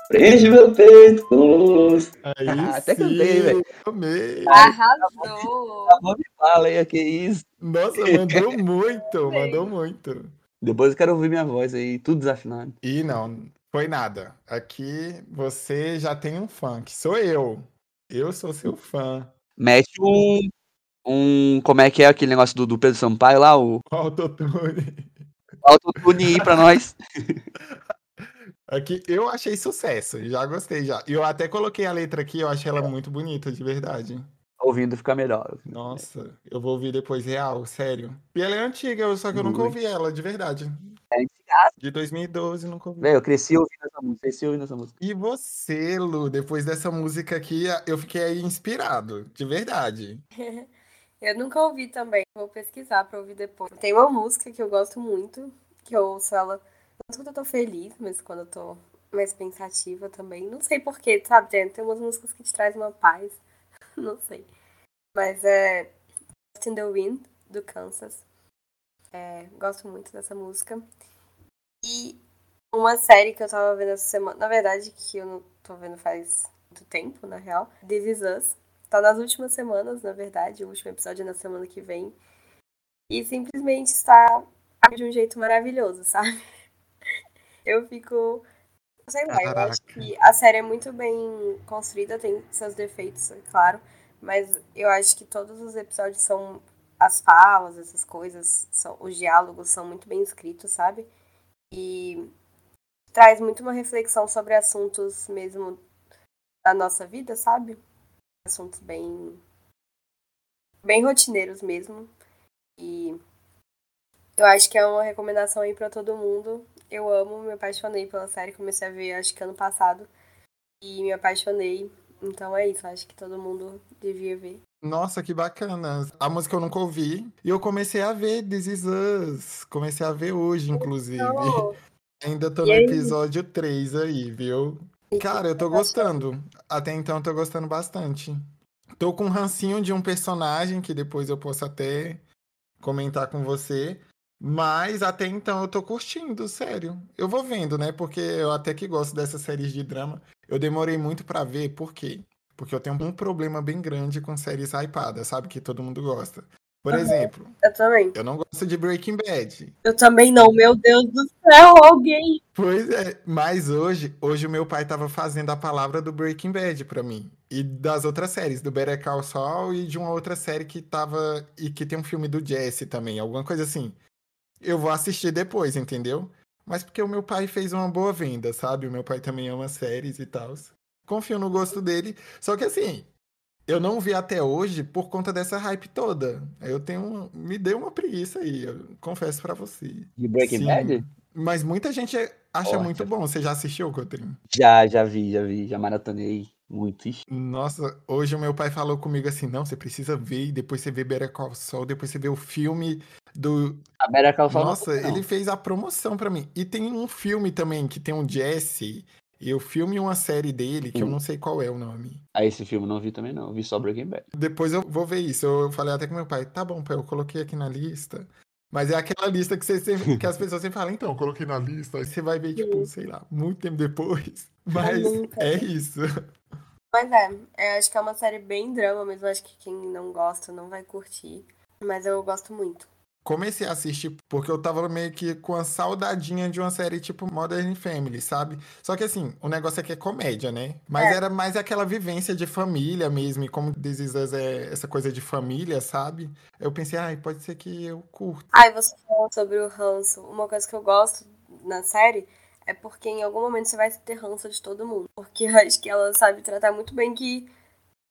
Preenche meu peito com luz. Aí Até sim, cantei, velho. amei. Arrasou! Me fala aí, que isso. Nossa, mandou muito, mandou muito. Depois eu quero ouvir minha voz aí, tudo desafinado. E não, foi nada. Aqui você já tem um fã, que sou eu. Eu sou seu fã. Mete um. Um. Como é que é aquele negócio do, do Pedro Sampaio lá? O Autotune. autotune aí pra nós. Aqui eu achei sucesso, já gostei já. E eu até coloquei a letra aqui, eu achei ela muito bonita, de verdade. Ouvindo fica melhor. Nossa, eu vou ouvir depois real, sério. E ela é antiga, só que eu nunca ouvi ela, de verdade. É. De 2012, nunca ouvi. Velho, eu cresci ouvindo essa música. Cresci ouvindo essa música. E você, Lu, depois dessa música aqui, eu fiquei aí inspirado, de verdade. Eu nunca ouvi também, vou pesquisar pra ouvir depois. Tem uma música que eu gosto muito, que eu ouço ela tanto quando eu tô feliz, mas quando eu tô mais pensativa também. Não sei porquê, sabe, tem, tem umas músicas que te trazem uma paz. Não sei. Mas é Lost in the Wind, do Kansas. É, gosto muito dessa música. E uma série que eu tava vendo essa semana, na verdade, que eu não tô vendo faz muito tempo, na real, This Is Us. Tá nas últimas semanas, na verdade, o último episódio é na semana que vem. E simplesmente está de um jeito maravilhoso, sabe? Eu fico. Sei lá, eu acho que a série é muito bem construída, tem seus defeitos, é claro. Mas eu acho que todos os episódios são. As falas, essas coisas, são, os diálogos são muito bem escritos, sabe? E traz muito uma reflexão sobre assuntos mesmo da nossa vida, sabe? Assuntos bem. bem rotineiros mesmo. E eu acho que é uma recomendação aí pra todo mundo. Eu amo, me apaixonei pela série, comecei a ver acho que ano passado. E me apaixonei. Então é isso, acho que todo mundo devia ver. Nossa, que bacana. A música eu nunca ouvi. E eu comecei a ver This Is Us. Comecei a ver hoje, inclusive. Então, Ainda tô E no aí? episódio 3 aí, viu? Cara, eu tô gostando. Até então eu tô gostando bastante. Tô com um rancinho de um personagem que depois eu posso até comentar com você. Mas até então eu tô curtindo, sério. Eu vou vendo, né? Porque eu até que gosto dessas séries de drama. Eu demorei muito pra ver, por quê? Porque eu tenho um problema bem grande com séries hypadas, sabe? Que todo mundo gosta. Por exemplo, eu também. eu não gosto de Breaking Bad. Eu também não, meu Deus do céu, alguém. Pois é, mas hoje, hoje o meu pai tava fazendo a palavra do Breaking Bad pra mim. E das outras séries, do Better Call Saul e de uma outra série que tava. E que tem um filme do Jesse também, alguma coisa assim. Eu vou assistir depois, entendeu? Mas porque o meu pai fez uma boa venda, sabe? O meu pai também ama séries e tal. Confio no gosto dele. Só que assim, eu não vi até hoje por conta dessa hype toda. Eu tenho. Me deu uma preguiça aí, eu confesso pra você. De Breaking Sim. Bad? Mas muita gente acha muito bom. Você já assistiu, Cotrim? Já, já vi, já vi. Já maratonei muito. Nossa, hoje o meu pai falou comigo assim: não, você precisa ver, depois você vê Better Call Saul, depois você vê o filme do. A Better Call Saul Nossa, não. ele fez a promoção pra mim. E tem um filme também que tem um Jesse, e o filme e uma série dele, que eu não sei qual é o nome. Ah, esse filme eu não vi também, não. Vi só Breaking Bad. Depois eu vou ver isso. Eu falei até com meu pai: tá bom, pai, eu coloquei aqui na lista. Mas é aquela lista que, você sempre- que as pessoas sempre falam, então, eu coloquei na lista. Aí você vai ver, tipo, sei lá, muito tempo depois. Mas é isso. Mas é, eu acho que é uma série bem drama mesmo. Acho que quem não gosta não vai curtir. Mas eu gosto muito. Comecei a assistir porque eu tava meio que com a saudadinha de uma série tipo Modern Family, sabe? Só que assim, o negócio é que é comédia, né? Mas É. era mais aquela vivência de família mesmo. E como This Is Us é essa coisa de família, sabe? Eu pensei, ai, pode ser que eu curto. E você falou sobre o ranço. Uma coisa que eu gosto na série é porque em algum momento você vai ter ranço de todo mundo. Porque eu acho que ela sabe tratar muito bem que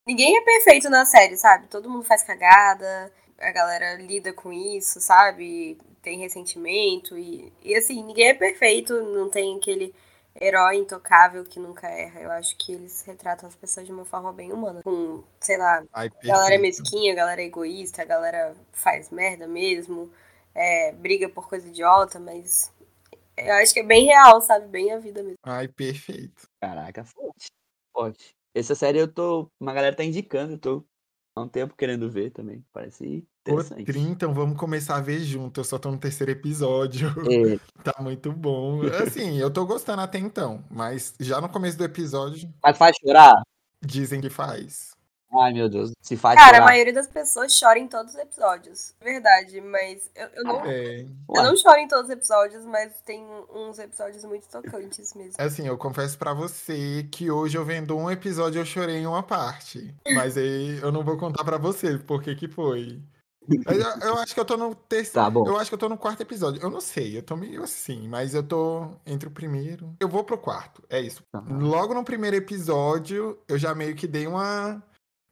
ninguém é perfeito na série, sabe? Todo mundo faz cagada, a galera lida com isso, sabe? Tem ressentimento e, e assim, ninguém é perfeito, não tem aquele herói intocável que nunca erra. Eu acho que eles retratam as pessoas de uma forma bem humana. Com, sei lá, Ai, a galera é mesquinha, a galera é egoísta, a galera faz merda mesmo, é, briga por coisa idiota, mas eu acho que é bem real, sabe? Bem a vida mesmo. Ai, perfeito. Caraca, forte. Forte. Essa série eu tô. Uma galera tá indicando, eu tô há um tempo querendo ver também. Parece interessante. Cotrim, então vamos começar a ver junto. Eu só tô no terceiro episódio. É, Tá muito bom. Assim, eu tô gostando até então. Mas já no começo do episódio, mas faz chorar? dizem que faz. Ai, meu Deus. Se faz Cara, a chorar. maioria das pessoas chora em todos os episódios. Verdade, mas eu, eu não, É. eu não choro em todos os episódios, mas tem uns episódios muito tocantes mesmo. Assim, eu confesso pra você que hoje eu vendo um episódio eu chorei em uma parte. Mas aí eu não vou contar pra você por que que foi. Eu, eu acho que eu tô no terceiro. Tá bom. Eu acho que eu tô no quarto episódio. Eu não sei, eu tô meio assim, mas eu tô entre o primeiro. Eu vou pro quarto, é isso. Tá. Logo no primeiro episódio, eu já meio que dei uma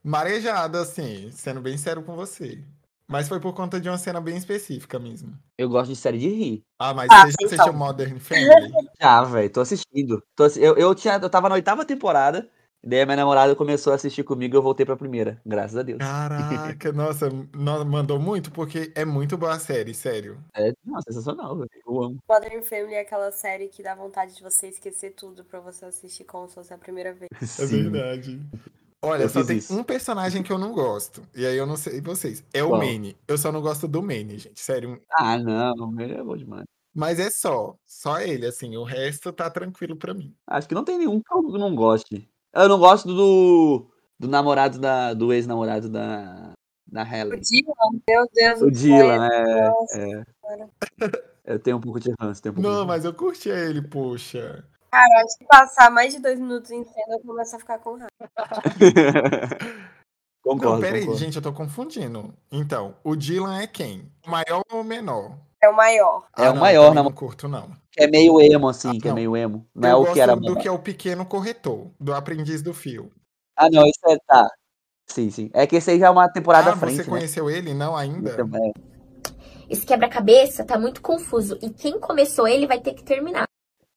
marejada, assim, sendo bem sério com você. Mas foi por conta de uma cena bem específica mesmo. Eu gosto de série de rir. Ah, mas Ah, você já então. assistiu Modern Family? Já, velho, tô assistindo. Tô assi- eu, eu, tinha, eu tava na oitava temporada, daí a minha namorada começou a assistir comigo e eu voltei pra primeira. Graças a Deus. Caraca, nossa, no- mandou muito porque é muito boa a série, sério. É, não, sensacional, velho. Eu amo. Modern Family é aquela série que dá vontade de você esquecer tudo pra você assistir como se fosse a primeira vez. É Sim. verdade. Olha, Eu só tem isso. um personagem que eu não gosto. E aí eu não sei vocês. É o? Manny. Eu só não gosto do Manny, gente. Sério. Ah, não, ele é bom demais. Mas é só. Só ele, assim. O resto tá tranquilo pra mim. Acho que não tem nenhum que eu não goste. Eu não gosto do, do namorado da. do ex-namorado da. Da O Helen. Dylan, meu Deus O do céu. Dylan, é. Nossa, é. Eu tenho um pouco de ranço, tenho um pouco Não, de mas eu curti ele, poxa. Cara, acho que passar mais de dois minutos em cena eu começo a ficar com raiva. Não, concordo, peraí, concordo. gente, eu tô confundindo. Então, o Dylan é quem? O maior ou o menor? É o maior. É o não, maior, também né? não curto, não. É meio emo, assim, Ah, que é não. meio emo. Não é eu o gosto que era. do que é o pequeno corretor, do aprendiz do fio. Ah, não, isso é. Tá. Sim, sim. É que esse aí já é uma temporada Ah, à frente, você né? conheceu ele? Não ainda? Então, é. Esse quebra-cabeça tá muito confuso e quem começou ele vai ter que terminar.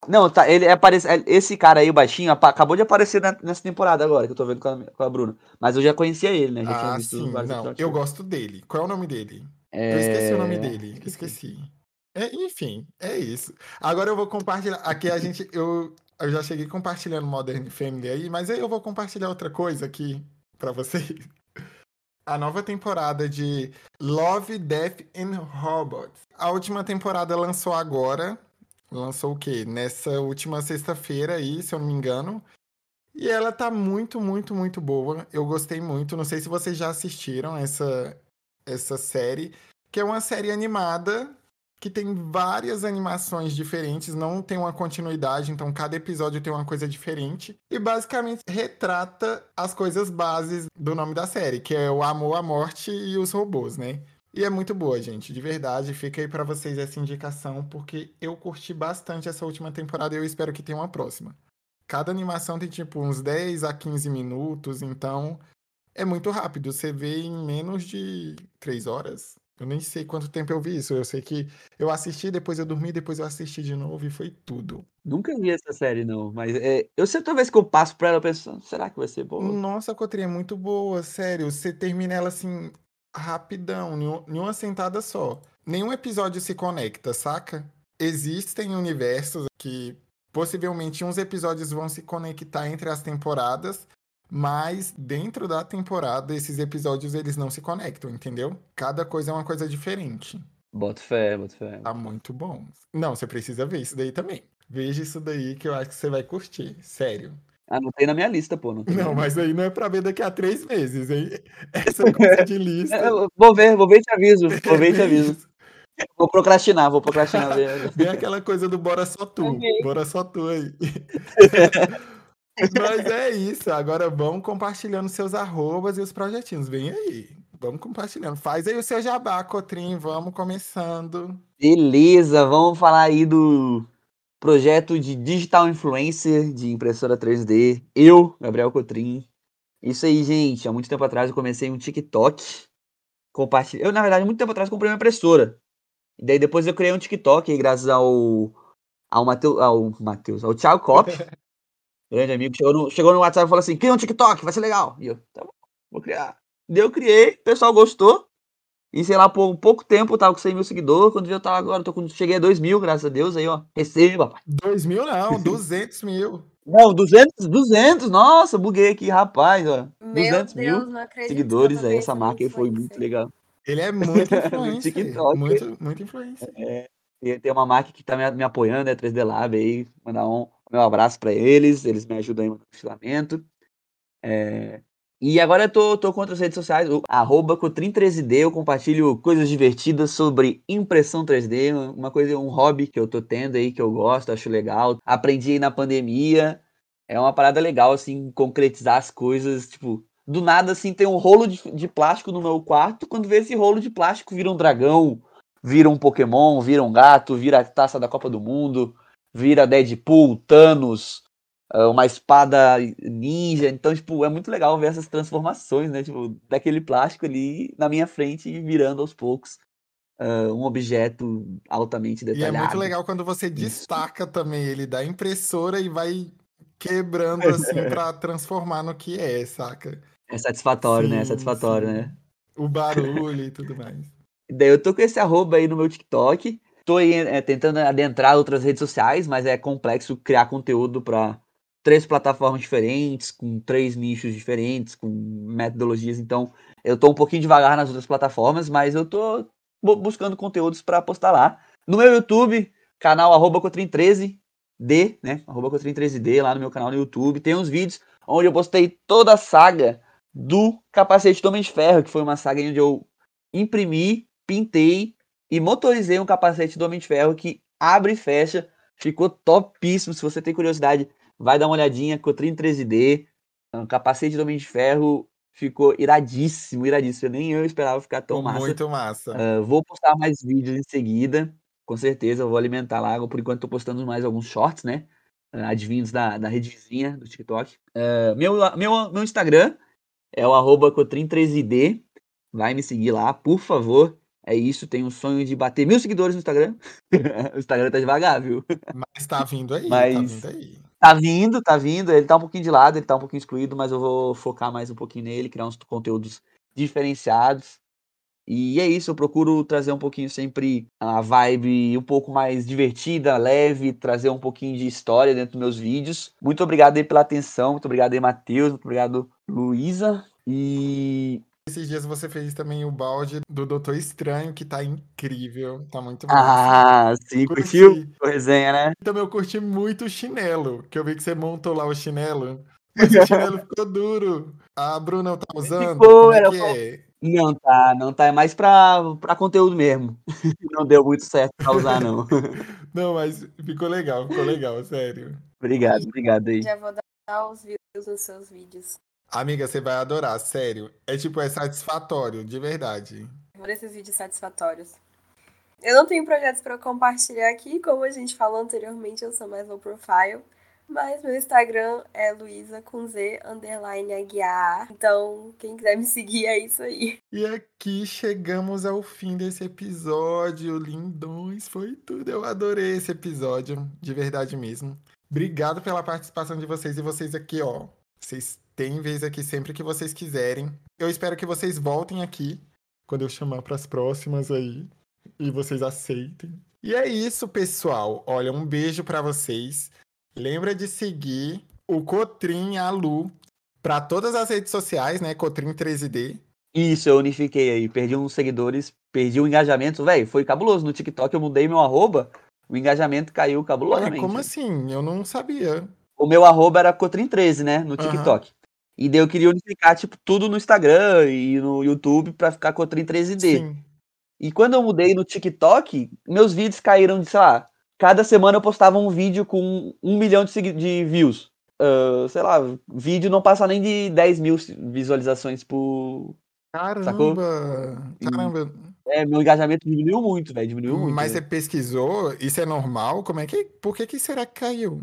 Não, tá, ele aparece. Esse cara aí, o baixinho, acabou de aparecer na- nessa temporada agora, que eu tô vendo com a, com a Bruna. Mas eu já conhecia ele, né? Já tinha Ah, sim. Não, eu gosto dele. Qual é o nome dele? Eu esqueci o nome dele. Esqueci. É, enfim, é isso. Agora eu vou compartilhar. Aqui a gente. Eu, eu já cheguei compartilhando Modern Family aí, mas aí eu vou compartilhar outra coisa aqui pra vocês. A nova temporada de Love, Death and Robots. A última temporada lançou agora. Lançou o quê? Nessa última sexta-feira aí, se eu não me engano. E ela tá muito, muito, muito boa. Eu gostei muito. Não sei se vocês já assistiram essa, essa série, que é uma série animada que tem várias animações diferentes, não tem uma continuidade, então cada episódio tem uma coisa diferente. E basicamente retrata as coisas bases do nome da série, que é o amor, a morte e os robôs, né? E é muito boa, gente, de verdade. Fica aí pra vocês essa indicação, porque eu curti bastante essa última temporada e eu espero que tenha uma próxima. Cada animação tem tipo uns 10 a 15 minutos, então é muito rápido. Você vê em menos de 3 horas. Eu nem sei quanto tempo eu vi isso. Eu sei que eu assisti, depois eu dormi, depois eu assisti de novo e foi tudo. Nunca vi essa série, não. Mas é, eu sempre, toda vez que eu passo pra ela, eu penso, será que vai ser boa? Nossa, Cotrinha, é muito boa, sério. Você termina ela assim, rapidão, em um- uma sentada só. Nenhum episódio se conecta, saca? Existem universos que possivelmente uns episódios vão se conectar entre as temporadas, mas dentro da temporada esses episódios eles não se conectam, entendeu? Cada coisa é uma coisa diferente. Bota fé, bota fé. Tá muito bom. Não, você precisa ver isso daí também. Veja isso daí que eu acho que você vai curtir, sério. Anotei na minha lista, pô. Não, tem Não, mas aí não é pra ver daqui a três meses, hein? Essa coisa de lista. É, eu vou ver, vou ver e te aviso. Vou ver e te É aviso. Vou procrastinar, vou procrastinar. ver. Bem aquela coisa do bora só tu. Bora só tu aí. Mas é isso. Agora vamos compartilhando seus arrobas e os projetinhos. Vem aí. Vamos compartilhando. Faz aí o seu jabá, Cotrim. Vamos começando. Beleza, vamos falar aí do projeto de digital influencer de impressora 3D. Eu, Gabriel Cotrim. Isso aí, gente. Há muito tempo atrás eu comecei um TikTok. Compartilhei. Eu, na verdade, muito tempo atrás comprei uma impressora. E daí depois eu criei um TikTok graças ao ao Matheus, ao Matheus, ao Thiago Cop, grande amigo, chegou no, chegou no WhatsApp e falou assim: cria um TikTok, vai ser legal. E eu, tá bom, vou criar. Daí eu criei, o pessoal gostou. E sei lá, por pouco tempo eu tava com 100 mil seguidores. Quando eu tava agora, eu tô com, cheguei a 2 mil, graças a Deus. Aí, ó, receba, pai. Dois mil não, 200 mil. Não, 200, 200, nossa, buguei aqui, rapaz, ó. Meu 200 Deus, mil seguidores aí, essa marca aí foi muito legal. Ele é muito influencer. TikTok. muito, muito influencer. E tem uma marca que tá me, me apoiando, é 3D Lab aí. Mandar um meu abraço pra eles. Eles me ajudam aí no compartilhamento. É, E agora eu tô, tô com outras redes sociais, o arroba Cotrim3D, eu compartilho coisas divertidas sobre impressão 3D, uma coisa, um hobby que eu tô tendo aí, que eu gosto, acho legal. Aprendi aí na pandemia. É uma parada legal, assim, concretizar as coisas, tipo, do nada, assim, tem um rolo de, de plástico no meu quarto, quando vê esse rolo de plástico vira um dragão, vira um Pokémon, vira um gato, vira a taça da Copa do Mundo, vira Deadpool, Thanos, uma espada ninja. Então, tipo, é muito legal ver essas transformações, né? Tipo, daquele plástico ali na minha frente e virando aos poucos ah, um objeto altamente E é detalhado. muito legal quando você destaca também ele da impressora e vai quebrando assim pra transformar no que é, saca? É satisfatório, né? É Sim, satisfatório, sim. né? O barulho e tudo mais. Daí eu tô com esse arroba aí no meu TikTok. Tô aí é, tentando adentrar outras redes sociais, mas é complexo criar conteúdo para três plataformas diferentes, com três nichos diferentes, com metodologias. Então, eu tô um pouquinho devagar nas outras plataformas, mas eu tô bu- buscando conteúdos para postar lá. No meu YouTube, canal arroba Cotrim13D, né? Arroba Cotrim13D lá no meu canal no YouTube. Tem uns vídeos onde eu postei toda a saga do capacete do Homem de Ferro, que foi uma saga onde eu imprimi, pintei e motorizei um capacete do Homem de Ferro que abre e fecha. Ficou topíssimo. Se você tem curiosidade, vai dar uma olhadinha. Cotrim 13D. O capacete do Homem de Ferro ficou iradíssimo, iradíssimo. Nem eu esperava ficar tão massa. Muito massa. Ah, vou postar mais vídeos em seguida. Com certeza, vou alimentar lá. Por enquanto, tô postando mais alguns shorts, né? Ah, advindos da, da rede vizinha do TikTok. Ah, meu, meu, meu Instagram é o arroba Cotrim13D. Vai me seguir lá, por favor. É isso, tenho um sonho de bater mil seguidores no Instagram. o Instagram tá devagar, viu? Mas tá vindo aí, Mas- tá vindo aí. Tá vindo, tá vindo. Ele tá um pouquinho de lado, ele tá um pouquinho excluído, mas eu vou focar mais um pouquinho nele, criar uns conteúdos diferenciados. E é isso, eu procuro trazer um pouquinho sempre a vibe um pouco mais divertida, leve, trazer um pouquinho de história dentro dos meus vídeos. Muito obrigado aí pela atenção, muito obrigado aí, Matheus, muito obrigado, Luísa. E Esses dias você fez também o balde do Doutor Estranho, que tá incrível, tá muito Ah, sim, Curti. curtiu? A resenha, né? Também eu curti muito o chinelo, que eu vi que você montou lá o chinelo. Mas o chinelo ficou duro. A Bruna tá usando? Ficou, Como é era é? Não tá, não tá, é mais pra, pra conteúdo mesmo. Não deu muito certo pra usar, não. Não, mas ficou legal, ficou legal, sério. Obrigado, obrigado aí. Já vou dar os views nos seus vídeos. Amiga, você vai adorar, sério. É tipo, é satisfatório, de verdade. Por esses vídeos satisfatórios. Eu não tenho projetos para compartilhar aqui, como a gente falou anteriormente, eu sou mais low profile. Mas meu Instagram é Luísa com Z underline Aguiar. Então, quem quiser me seguir é isso aí. E aqui chegamos ao fim desse episódio. Lindões, foi tudo. Eu adorei esse episódio, de verdade mesmo. Obrigado pela participação de vocês e vocês aqui, ó. Vocês têm vez aqui sempre que vocês quiserem. Eu espero que vocês voltem aqui quando eu chamar para as próximas aí e vocês aceitem. E é isso, pessoal. Olha, um beijo para vocês. Lembra de seguir o Cotrim a Lu para todas as redes sociais, né? Cotrim 13D. Isso, eu unifiquei aí. Perdi uns seguidores, perdi o engajamento. Velho, foi cabuloso. No TikTok eu mudei meu arroba, o engajamento caiu cabulosamente. como assim? Eu não sabia. O meu arroba era Cotrim13, né? No TikTok. E daí eu queria unificar, tipo, tudo no Instagram e no YouTube pra ficar Cotrim13D. Sim. E quando eu mudei no TikTok, meus vídeos caíram de, sei lá, cada semana eu postava um vídeo com um milhão de, de views. Ah, sei lá, vídeo não passa nem de 10 mil visualizações por. Sacou? Caramba! Caramba! É, meu engajamento diminuiu muito, velho. Diminuiu muito. Mas você velho. pesquisou? Isso é normal? Como é que. Por que, que será que caiu?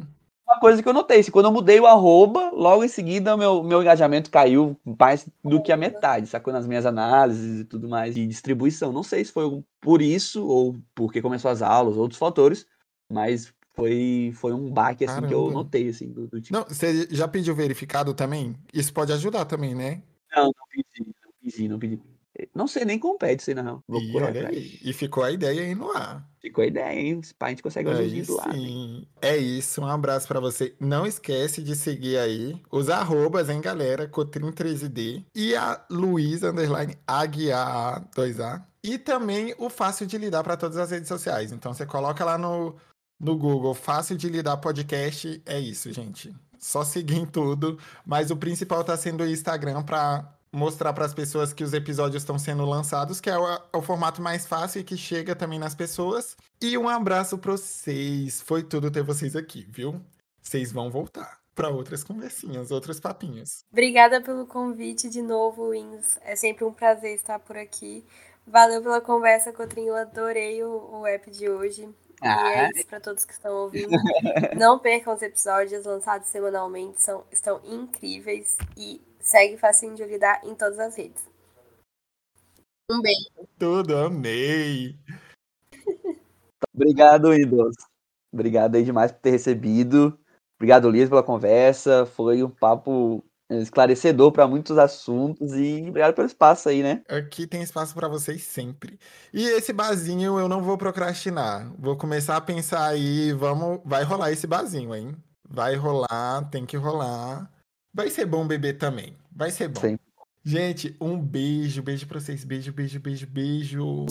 Uma coisa que eu notei, se quando eu mudei o arroba, logo em seguida meu, meu engajamento caiu mais do que a metade, sacou? Nas minhas análises e tudo mais de distribuição. Não sei se foi por isso ou porque começou as aulas, outros fatores, mas foi, foi um baque assim que eu notei, assim, do, do tipo. Não, você já pediu verificado também? Isso pode ajudar também, né? Não, não pedi, não pedi, não pedi. Não sei nem como pede isso real. Vou E olha aí. E ficou a ideia aí no ar. Ficou a ideia, hein? Pá, a gente consegue fazer Aí os vídeos lá. né? sim. É isso, um abraço pra você. Não esquece de seguir aí os arrobas, hein, galera? Cotrim13D e a Luísa underline Aguiar 2A. E também o fácil de lidar para todas as redes sociais. Então você coloca lá no, no Google, fácil de lidar podcast. É isso, gente. Só seguir em tudo. Mas o principal tá sendo o Instagram para mostrar para as pessoas que os episódios estão sendo lançados, que é o, é o formato mais fácil e que chega também nas pessoas. E um abraço para vocês. Foi tudo ter vocês aqui, viu? Vocês vão voltar para outras conversinhas, outros papinhos. Obrigada pelo convite de novo, Wins. É sempre um prazer estar por aqui. Valeu pela conversa, Cotrinho. Eu adorei o, o app de hoje. E Ah. é isso para todos que estão ouvindo. Não percam os episódios lançados semanalmente, são, estão incríveis. E segue facinho de lidar em todas as redes. Um beijo. Tudo, amei. Obrigado, Windows. Obrigado aí demais por ter recebido. Obrigado, Liz, pela conversa. Foi um papo esclarecedor para muitos assuntos e obrigado pelo espaço aí, né? Aqui tem espaço para vocês sempre. E esse barzinho eu não vou procrastinar. Vou começar a pensar aí, vamos, vai rolar esse barzinho, hein? Vai rolar, tem que rolar. Vai ser bom beber também. Vai ser bom. Sim. Gente, um beijo, beijo pra vocês. Beijo, beijo, beijo, beijo.